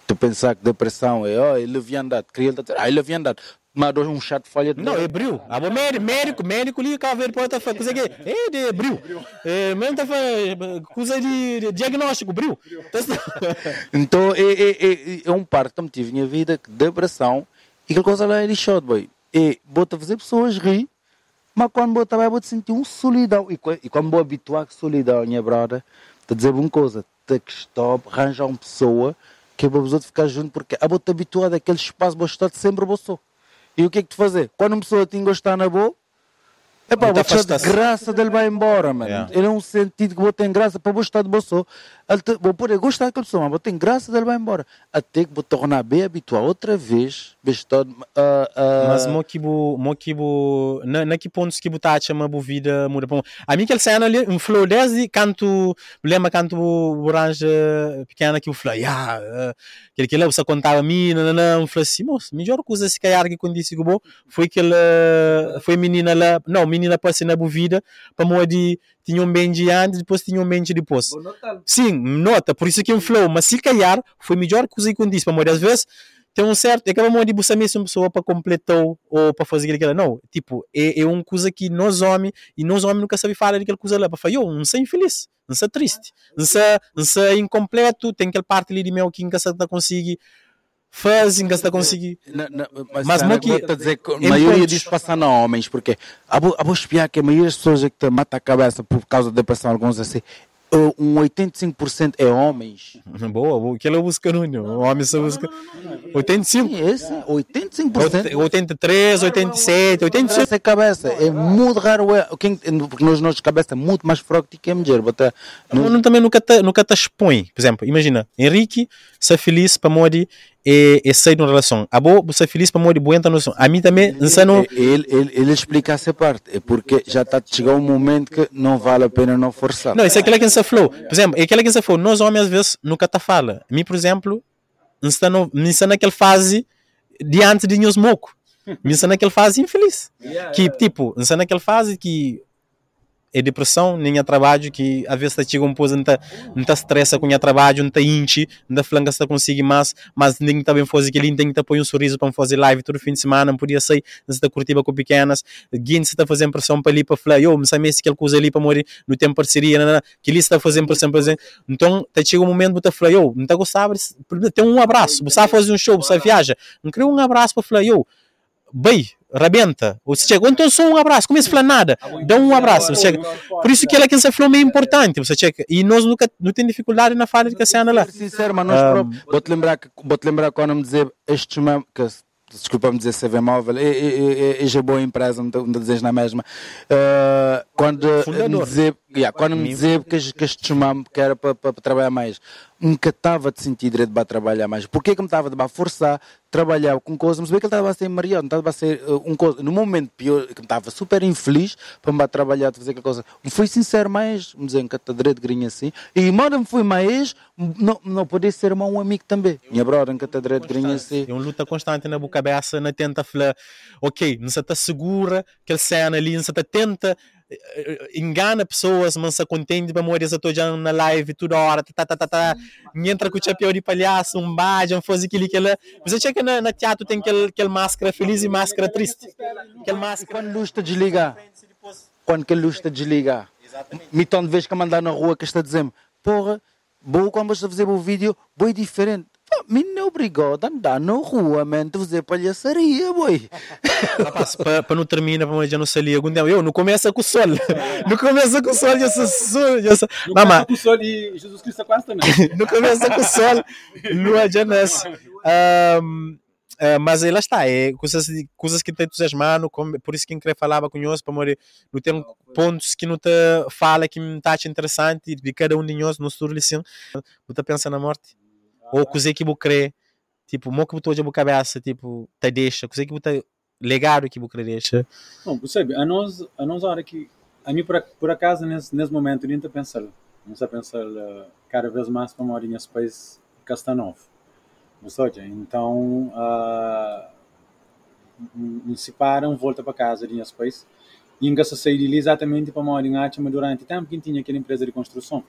tu pensar que depressão é, oh, é leviandade, queria ele dizer, ah, é leviandade, mas dou um de folha de Não, é bril. Ah, médico, médico, médico ali, cá ver, pode estar coisa que é de bril. É, mesmo tá falando, coisa de diagnóstico, bril. Tá- Então é, é, é, é um parte que tive na minha vida, que depressão, e aquela coisa lá é lixado, boy. E bota fazer pessoas rir, mas quando trabalhar, vou sentir um solidão. E, e quando vou habituar com solidão, minha brother, te dizer uma coisa, te que stop, arranjar uma pessoa que é para os outros ficar junto, porque a vou te habituar daquele espaço, vou estar sempre você. E o que é que tu fazer? Quando uma pessoa te gostar na boa, é pá, vou de afastas. graça dele vai embora, mano. Yeah. Ele é um sentido que vou ter graça para vou estar de bolso. Ele te, vou poder gostar daquela pessoa, mas vou ter graça dele vai embora. Até que vou tornar bem habitual outra vez, todo. ah, ah, Mas mo kibo, mo kibo, na, na que pontos que botar chama bo vida muda bom. A mim que ele sai ali, um flow desde canto, lembra canto orange pequena que o flow, yeah, uh, que ele você contava a mim, não, não, um flow assim, moço, melhor coisa se calhar que quando disse que bom, foi que ele, foi menina lá, não, menina passei na boa vida, para mo de tinha um de antes, depois tinha um de depois. Sim, nota, por isso que um flow, mas se calhar foi melhor que eu disse, para morrer às vezes tem um certo, é que vamos de buscar mesmo pessoa para completar ou para fazer aquilo, não, tipo, é, é uma coisa que nós homens, e nós homens nunca sabemos falar daquela coisa lá, para falar, eu não sei infeliz, não sei triste, não sei, não sei incompleto, tem aquela parte ali de meu que nunca está fazer, nunca está conseguir, na- Mas mo que- que dizer que a maioria pontos- disso passa a homens, porque a vou, a vou espiar que a maioria das pessoas é que te mata a cabeça por causa da depressão, alguns assim, uh, um 85% é homens. boa, boa, aquilo eu busco no, o homem só busca 85, Sim, esse, 85%. 83, 87, 85, Essa é cabeça, é muito raro. É, quem, porque nós, nossa cabeça é muito mais forte que a mulher. Bota, não, no, não, também nunca te, nunca te expõe. Por exemplo, imagina, Henrique ser feliz para Modi e, e sair de uma relação. A boa ser feliz para Modi, boa entrar no relação. A mim também, não não. ele, ele, ele explica essa parte, é porque já está a chegar um momento que não vale a pena não forçar. Não, isso é aquilo que você falou. Por exemplo, é aquilo que você falou. Nós homens, às vezes, nunca te fala. A mim, por exemplo, não está, no, não está naquela fase de antes de nós moco. Me está naquela fase infeliz. Yeah, Que, yeah. tipo, não está naquela fase que é depressão, nem trabalho, que às vezes está chega um pouco, não está não tá estressa com o trabalho, não está inche, não está falando que está conseguir mais, mas nem também fazer aquilo, tem que pôr um sorriso para fazer live todo fim de semana, não podia sair, não está curtindo com pequenas, Guin está fazendo pressão para ali, para falar, eu, me sabe se aquela coisa ali para morrer, não tem parceria, não, não, que ele está fazendo pressão para então, tá chega um momento, você fala, eu, não está gostando, tem um abraço, você fazer um show, você viaja, não queria um abraço para falar, eu, bem, rebenta. Ou se chega, ou então só um abraço, começa a falar nada, dá um abraço. Você chega. Por isso que ela que você falou meio importante, você chega. E nós nunca não tem dificuldade na fala de que a cena lá. Sincero, mas nós Ah, próprios- vou-te lembrar, que- vou-te lembrar quando me dizer este mesmo, que desculpa-me dizer CV móvel, é, é, é, é, é boa empresa, não estou a dizer na mesma. Ah, quando me dizer, yeah, quando me dizer que, este- que este chamam que era para pa, pa trabalhar mais, nunca estava de sentir direito para trabalhar mais. Porquê que me estava de forçar trabalhar com coisas, mas bem que ele estava a ser mariado, não estava a ser uh, um coisa. No momento pior, que me estava super infeliz para me trabalhar, de fazer aquela coisa. Me fui sincero mais, me dizendo que está direito grinha assim, e mora me fui mais, não, não poder ser irmão um amigo também. Minha brother, que está direito grinha assim. É uma luta constante na boca cabeça, na tenta falar, ok, não se está segura, aquele cena ali, não se está tenta, engana pessoas, mas se contente para morrer, estou já na live toda hora, tá, tá, tá, tá, entra com o chapéu de palhaço, um bajão, faz aquilo, aquilo. Mas eu que na, na teatro tem aquele, aquele máscara feliz e máscara triste. Aquele E máscara. quando luz está a desligar, quando que a luz está a desligar, me de vez que mandar na rua que está a dizer porra, vou quando você fazer o vídeo, boi diferente. Pá, Me não é obrigado a andar na rua, man, de fazer palhaçaria, boi. Rapaz, para não terminar, para já não sair algum tempo. Eu, não começa com o sol. Não começa com o sol, já sou. Já sou. No Mamá, caso, o Sol e Jesus Cristo quase também. não começa com o sol. Lua já nasce. Ahm, ah, mas aí lá está, é coisas, coisas que te entusiasmando, como- por isso que eu queria falar conosco, para morrer, não tem pontos que não te fala que me está interessante, de cada um de nós, no estudo assim, você pensa na morte, ou coisa que crê, tipo, mo que hoje a cabeça, tipo, te deixa, coisa que você legado que você deixa. Não, percebe? A nós, a nós, hora que. A mim, por, por acaso, nesse, nesse momento, nem a pensar. Não estou a pensar eh, cada vez mais para uma horinha país que está novo. Não sei, Então, ah, me separam, volta para casa, horinha país. E engaça sair de ali exatamente para uma horinha, mas durante o tempo que tinha aquela empresa de construção.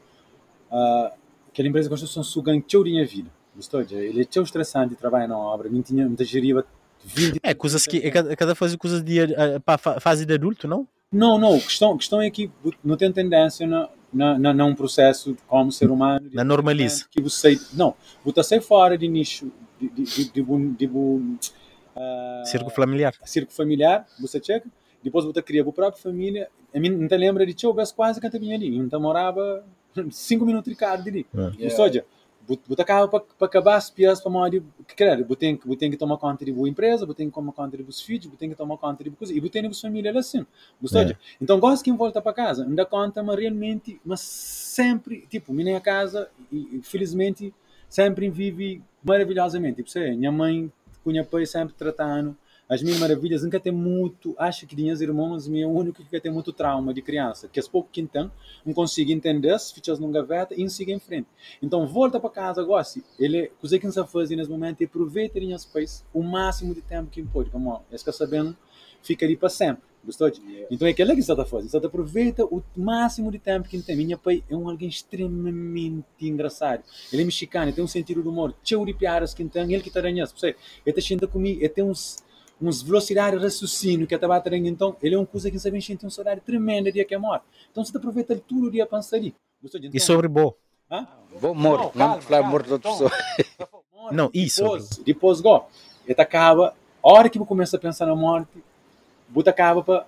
ah, aquela empresa de construção sugan teu dinha vida. Gostou? Ele é tão estressante de trabalhar na obra. Me tinha, me geria 20 É, coisas que, é cada, cada fase coisas de, eh, para fase de adulto, não? Não, não, a questão, questão é que não tem tendência na, na, na, na um processo como ser humano. de- Na normaliza. Que você, não, você sai fora de nicho, de, de, de, de, de, ah, Circo familiar. circo familiar, você checa, depois você cria a própria família. A mim não te lembra de tio, quase que eu vinha ali. Então morava cinco minutos de carro dali. É. Ou seja, você acaba para acabar as pias para modo que querer, você tem, que tomar conta de boa empresa, tem que tomar conta de seus filhos, tem que tomar conta de coisa, e tem que família assim. Ou seja, então gosto que volta para casa, ainda conta, mas realmente, mas sempre, tipo, minha casa, e, felizmente, sempre vive maravilhosamente. Tipo, sei, minha mãe, com minha pai sempre tratando, as minhas maravilhas, nunca tem muito, acho que minhas irmãs, minha única que tem muito trauma de criança, que as pouco que tem, não consigo entender, se fichas numa gaveta e siga em frente. Então, volta para casa, goste. Ele, coisa que você faz nesse momento é aproveitar em space o máximo de tempo que pode. Como, esse que sabendo, fica ali para sempre. Gostou? Então, é aquilo que você está fazendo. Você aproveita o máximo de tempo que tem. Minha pai é um alguém extremamente engraçado. Ele é mexicano, ele tem um sentido de humor, cheio de piadas que tem, ele que está ganhando. Ele está sentindo comigo, ele tem uns uns velocidade de raciocínio que estava a então ele é uma coisa que você vem sentir um salário tremendo dia que é morto. Então você aproveita tudo o dia para pensar ali. Gostou? Então, E sobre Bo? Hã? Vou morto, não falar morto de outra pessoa. Não, isso. Depois, depois go, ele acaba, a hora que você começa a pensar na morte, você acaba para,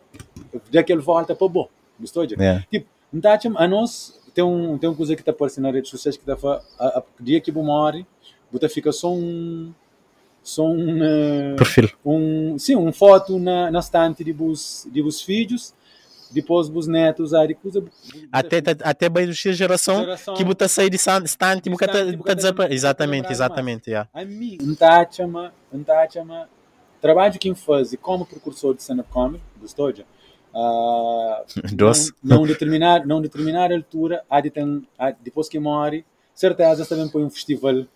já que ele volta para bom. Gostou? É. Tipo, não tá, a nós, tem, um, tem uma coisa que está aparecendo na rede social que está a, a, dia que você morre, você fica só um, só um, uh, Perfil. um sim, um foto na, na estante de vos, de vos filhos, depois vos netos, aí coisa. Até, até bem do X geração, Geração. que você sai de estante, nunca tá, tá tá- Exatamente, exatamente. Yeah. A mim, um um táchama, trabalho que faz como precursor de stand-up comedy, já? Ah, Doce. não, não determinar não determinar altura há de ter, há- depois que morre certeza também põe um festival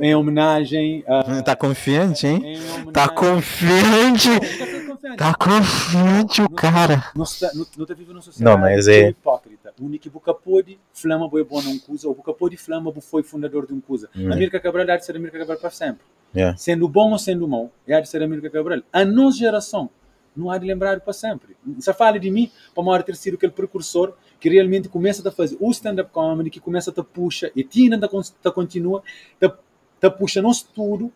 em homenagem a Tá confiante, hein? em homenagem- Tá confiante! Foi confiante. Tá confiante o cara. Tá vivendo numa sociedade Não, mas é- hipócrita. O único que buca pode, flama boi bom num coisa, ou buca pode, flama foi fundador de um coisa. Hum. Amílcar Cabral há de ser Amílcar Cabral para sempre. Yeah. Sendo bom ou sendo mau, há de ser Amílcar Cabral. A nossa geração não há de lembrar para sempre. Você fala de mim, para maior ter sido aquele precursor que realmente começa a fazer o stand-up comedy, que começa a puxa, e Tina ainda con- continua, tá puxa nós tudo,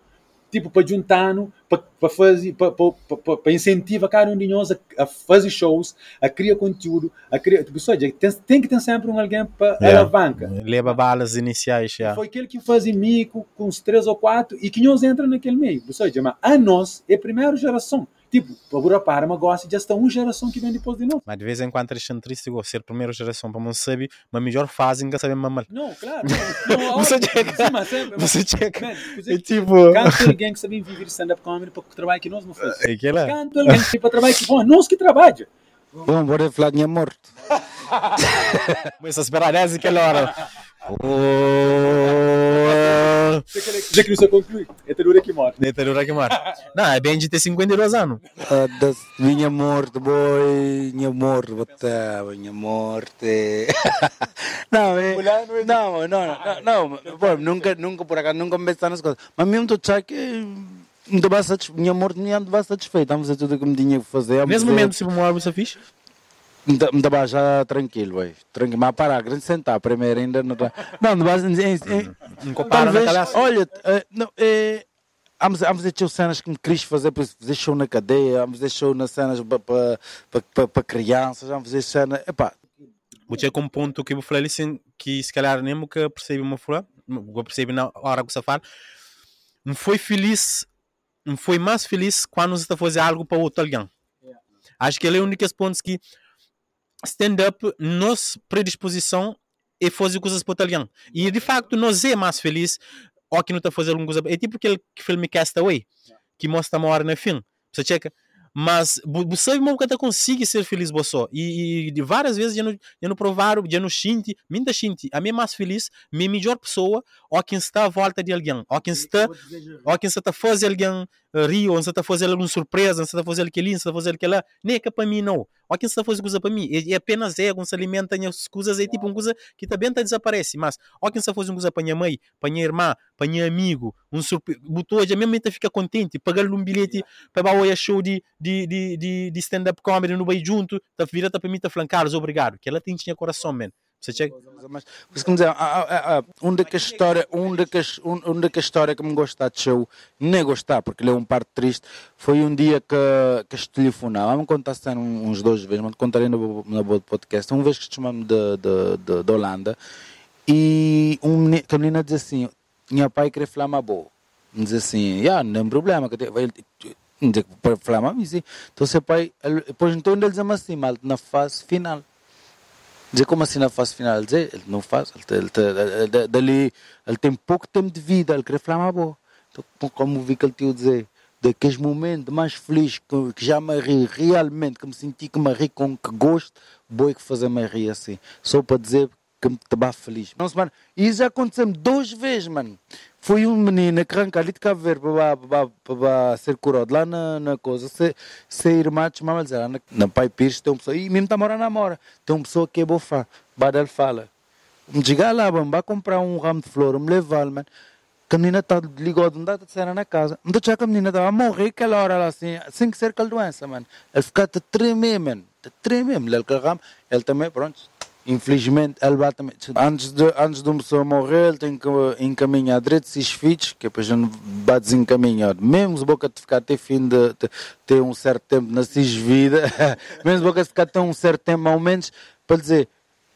tipo, para juntar, para fazer, para incentivar cada um de nós a, a fazer shows, a criar conteúdo, a criar, tipo, só, tem, tem que ter sempre um alguém para Yeah. alavanca. Leva balas iniciais. Foi aquele que fazia mico com uns três ou quatro e que nós entra naquele meio. Ou seja, mas a nós é a primeira geração tipo, para para uma gosta já está uma geração que vem depois de nós. Mas de vez em quando eles são tristes, igual ser primeira geração para não saber, mas melhor fazem que saber mamar. Não, claro. Não, não, Você sim, mas sempre- Você checa. Man, É é, tipo. Canto alguém que sabe viver stand-up comedy para o trabalho que nós não fazemos. É que lá. Canto alguém que para trabalho que bom, nós que trabalhamos. Bom, bora falar de minha morte. Começa a esperar 10 e aquela hora. Oh. Já que não se conclui, é terura que morre. Deteriora que mora. Não, é bem de ter 52 anos. Ah, da minha morte, boy, minha morte, botar, minha morte. não, é, não, não, não, não, bom, nunca, nunca por acaso, nunca me pensar nas coisas. Mas mesmo tu achar que me estava satisfeito, minha morte me estava satisfeita, vamos fazer tudo o que me tinha que fazer. Nesse momento, se uma hora você fiz, Me estava já tranquilo, boy, tranquilo, mas para, grande sentar, primeiro ainda não está. Não, não dizer, não compara Talvez, naquela. olha, eh, não, é, vamos, vamos ter cenas que me queres fazer, por exemplo, fazer show na cadeia, vamos fazer show nas cenas para crianças, vamos fazer cenas, epá, Você com um ponto que eu falei assim, que se calhar nem que percebe uma flor, eu percebi na hora que você fala, não foi feliz, não foi mais feliz quando você está fazendo algo para outro alguém. Acho que ele é um dos pontos que stand-up, nossa predisposição é fazer coisas para alguém. E de facto, nós é mais feliz ou que não está fazendo alguma coisa. É tipo aquele filme Castaway, que mostra uma hora no fim. Você checa. Mas você não que consegue ser feliz você. E, e de várias vezes já não, não provaram, já não shinti, minta shinti. A minha mais feliz, minha melhor pessoa, ou quem está à volta de alguém, ou quem está ou quem está a fazer alguém ou quem está a fazer alguma surpresa, quem está a fazer aquele, está a fazer aquele lá, nem é que para mim, não. Ou quem está a fazer coisa para mim, é, é apenas é, quando se alimenta as coisas, é tipo uma coisa que também está desaparece, mas, ou quem está a fazer uma coisa para minha mãe, para minha irmã, para minha amigo, um surpre... botou hoje, a minha mãe fica contente, pagar-lhe um bilhete para a show de, de, de, de, de stand-up comedy no Bahia junto, tá, vira tá para mim, tá falando, Carlos, obrigado, que ela tem tinha coração, man. Você chega, mas, como dizer, ah, ah, ah, ah, um daquelas história, um daquelas, um, um daquelas história que me gostar de show, nem gostar, porque ele é um parte triste, foi um dia que, que este telefonava, vamos contar se uns dois vezes, mas contarei no, no boa podcast, uma vez que chamamos de, de, de, de Holanda, e um, meni- que a menina diz assim, minha pai queria falar uma boa, diz assim, yeah, não tem problema, que que para falar sim. Então seu pai, ele- depois então ele diz assim, mal na fase final. Dizer como assim na fase final? Dizer, ele não faz, ele, ele, ele, ele, tem pouco tempo de vida, ele quer falar boa. Então, co- como vi que ele a dizer, daqueles momentos mais felizes que, que já me ri realmente, que me senti que me ri com que gosto, boi que fazer me rir assim. Só para dizer que me estava feliz. Não, mano, isso já aconteceu duas vezes, mano. Foi um menino que arranca ali de Cabo Verde para, ser curado lá na, na coisa. Se, se irmã de chamar, dizer, na, na Pai Pires tem uma pessoa, e mesmo está morando na mora, tem uma pessoa que é bofá. Badal fala, me diga lá, vamos vai comprar um ramo de flor, me levar, mano. Que a menina está ligada, não dá de na casa. Então já que a menina estava a morrer aquela hora lá assim, sem que ser aquela doença, mano. Ele fica a tremer, mano. A tremer, ele também, pronto. Infelizmente, ele vai. Antes de, antes de uma pessoa morrer, ele tem que encaminhar direito esses filhos, que depois não vai desencaminhar. Mesmo se boca de ficar até fim de, ter um certo tempo na cis vida, mesmo se boca de ficar até um certo tempo, ao menos, para dizer,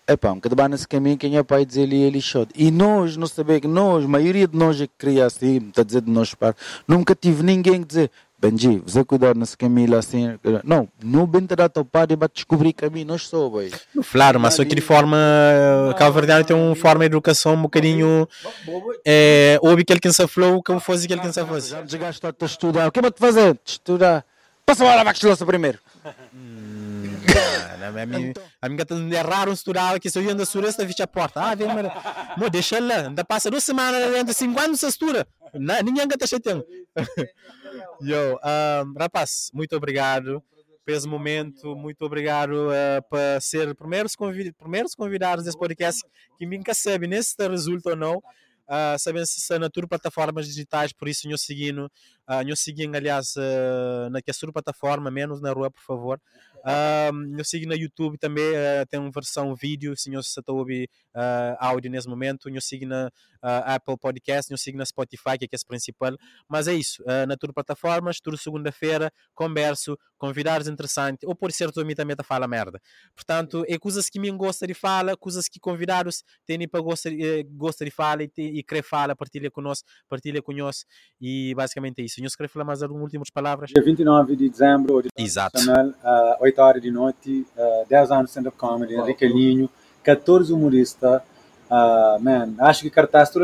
Epá, um bocadinho nesse caminho, quem é pai dizer ele ele chode. E nós, não saber que nós, a maioria de nós é que cria assim, está a dizer de nós par, nunca tive ninguém que dizer, Benji, você cuidar nesse caminho assim. Não, não bem te teu pai e vai descobrir caminho, nós só, boy. Claro, mas só que de forma. Cabo Verdeano tem uma forma de educação um bocadinho. É, ouve aquele que se falou, que eu fosse aquele que se Já fosse. me desgaste a estudar, o que é para te fazer? Estudar. Passa lá, vai que primeiro. A minha, a gata é raro estudar que se eu ando a suresta, fecha a porta. Ah, vem, mano. Mo, deixa lá. Ainda passa duas semanas, ainda cinco anos estuda. Na- Ninguém gata chateando. Yo, um, rapaz, muito obrigado por esse momento. Muito obrigado uh, por ser primeiros, convid primeiros convidados desse podcast que nunca sabe se está resulta ou não. Uh, sabem se está na tudo plataformas digitais, por isso nos seguindo, uh, nos seguem aliás uh, na que é plataforma, menos na rua, por favor. Um, eu sigo na YouTube também, uh, tem uma versão vídeo, se está a ouvir uh, áudio nesse momento. Eu sigo na Apple Podcast, eu sigo na Spotify, que é, que é a principal. Mas é isso, na tudo plataformas, tudo segunda-feira, converso, convidados interessantes, ou por ser tu a mim também fala merda. Portanto, é coisas que me gosta de falar, coisas que convidados têm para gosta, eh, gosta de falar e, e querer falar, partilha conosco, partilha conosco. E basicamente é isso. Eu queria falar mais algumas últimas palavras. Dia 29 de dezembro, Exato. Uh, 8 horas de noite, uh, 10 anos de stand-up comedy. Henrique Alinho, 14 humoristas.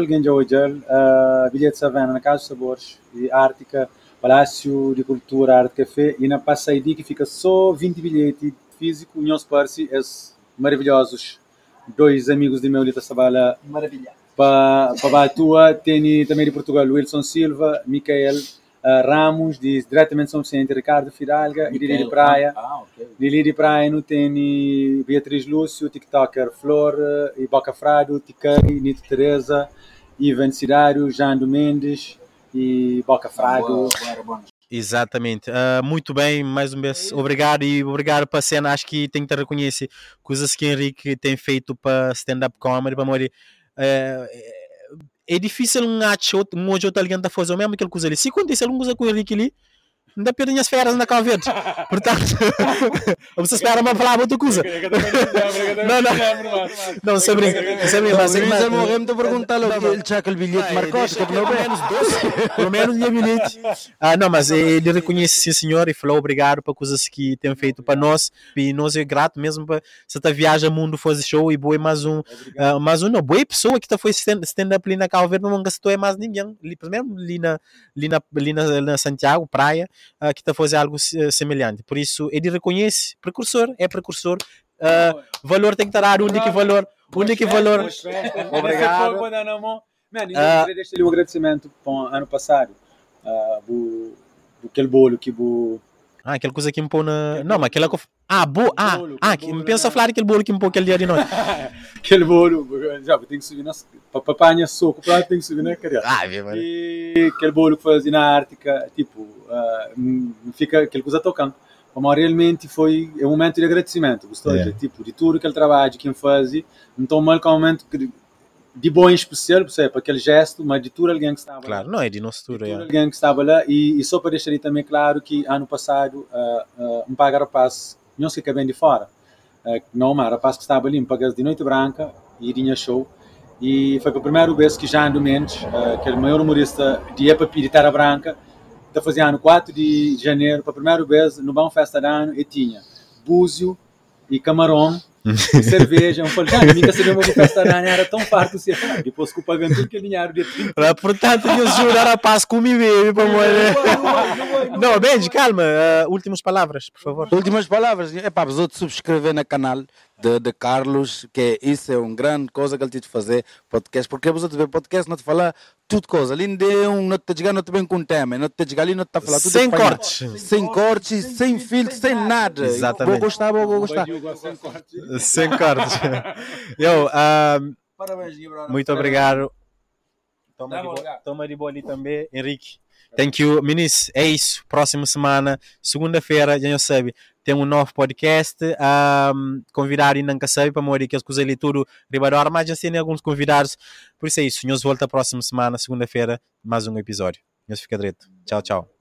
Que já hoje, uh, bilhete Savana na Casa Sabores e Ártica, Palácio de Cultura, Arte Café e na Passaidi que fica só 20 bilhetes físico, União Sparsi, esses maravilhosos dois amigos de meu Lita Sabala. Maravilha. Para a tua, tem também de Portugal Wilson Silva, Micael uh, Ramos, diz diretamente São Vicente, Ricardo Fidalga, e Lili de Praia. Ah, okay. Lili de Praia não tem Beatriz Lúcio, TikToker Flor, e Boca Frado, Ticari, Nito Teresa, Ivan Cirário, Jando Mendes e Boca Frado. Exatamente. Uh, muito bem, mais uma vez, obrigado e obrigado para a cena. Acho que tem que reconhecer coisas que o Henrique tem feito para stand-up comedy, para morrer. Uh, é difícil um acho um outro alguém a fazer o mesmo que ele ali. Se acontecer alguma coisa com o Henrique ali, ainda perdem as férias na Verde. Portanto, você espera para falar outra coisa. não, não, não, sem brincar. Sem brincar. Mas Luís morreu-me de perguntar ele tinha aquele bilhete marcado, que pelo menos dois, pelo menos tinha bilhete. Ah, não, mas ele reconhece sim, senhor, e falou obrigado para coisas que tem feito para nós. E nós é grato mesmo para se tá viaja mundo fazer show e boa mais um, uh, mais um, não, boa pessoa que tá foi stand-up ali na Cabo Verde, não gastou mais ninguém. Primeiro ali na, ali na, ali na, na Santiago, praia uh, que está a fazer algo semelhante. Por isso, ele reconhece, precursor, é precursor, uh, valor tem que estar onde que valor, onde que valor. Obrigado. Mano, eu queria deixar um agradecimento para o ano passado, uh, aquele bolo que o ah, aquela coisa que me na. Não, mas aquela. Ah, bo... ah, bolo, ah, que me pensa falar aquele bolo que me pôs aquele dia de noite. aquele bolo, já tem que subir na. Papanha soco, prato tem que subir na carreira. Ah, viu, mano. E aquele bolo que fazia na Ártica, tipo, uh, fica aquele coisa tocando. Mas realmente foi é um momento de agradecimento, gostou? É. De, tipo, de tudo aquele trabalho que quem fazia, não tão mal com um momento que de bom em especial, para aquele gesto, mas de tudo alguém que estava claro, lá. não é de nosso tudo, é. alguém que estava lá e, e só para deixar também claro que ano passado uh, uh, um paga rapaz, não sei que vem de fora, uh, não, mas rapaz que estava ali, um paga de noite branca e tinha show e foi a primeira vez que Jean Mendes, uh, que é o maior humorista de Epapi de Terra Branca, está fazendo 4 de janeiro, para a primeira vez no Bom Festa de Ano e tinha búzio e camarão cerveja. Eu falei, já, a minha cerveja uma festa era tão farto assim. Depois com pagando tudo que dinheiro de Portanto, Deus jurar a paz com me bebe, para morrer. Não, Benji, calma. Uh, últimas palavras, por favor. Últimas palavras. É para os outros subscrever no canal de, de Carlos, que isso é uma grande coisa que ele tem de fazer, podcast, porque você vê podcast, não te fala tudo coisa, ali não, não te chegar, não te vem com tema, não te chegar ali, não te fala tudo Sem cortes. Sem cortes, sem filtro, sem nada. Exatamente. Vou gostar, vou, gostar. Sem cortes. Eu, um, Parabéns, Muito obrigado. Toma de, boa, toma de boa ali também, Henrique. Thank you, Minis. É isso. Próxima semana, segunda-feira, já sabe, tem um novo podcast. Um, convidar e nunca sabe para morrer que as coisas ali tudo ribador, mas já tem alguns convidados. Por isso é isso. Nós volta próxima semana, segunda-feira, mais um episódio. Nós fica direito. Tchau, tchau.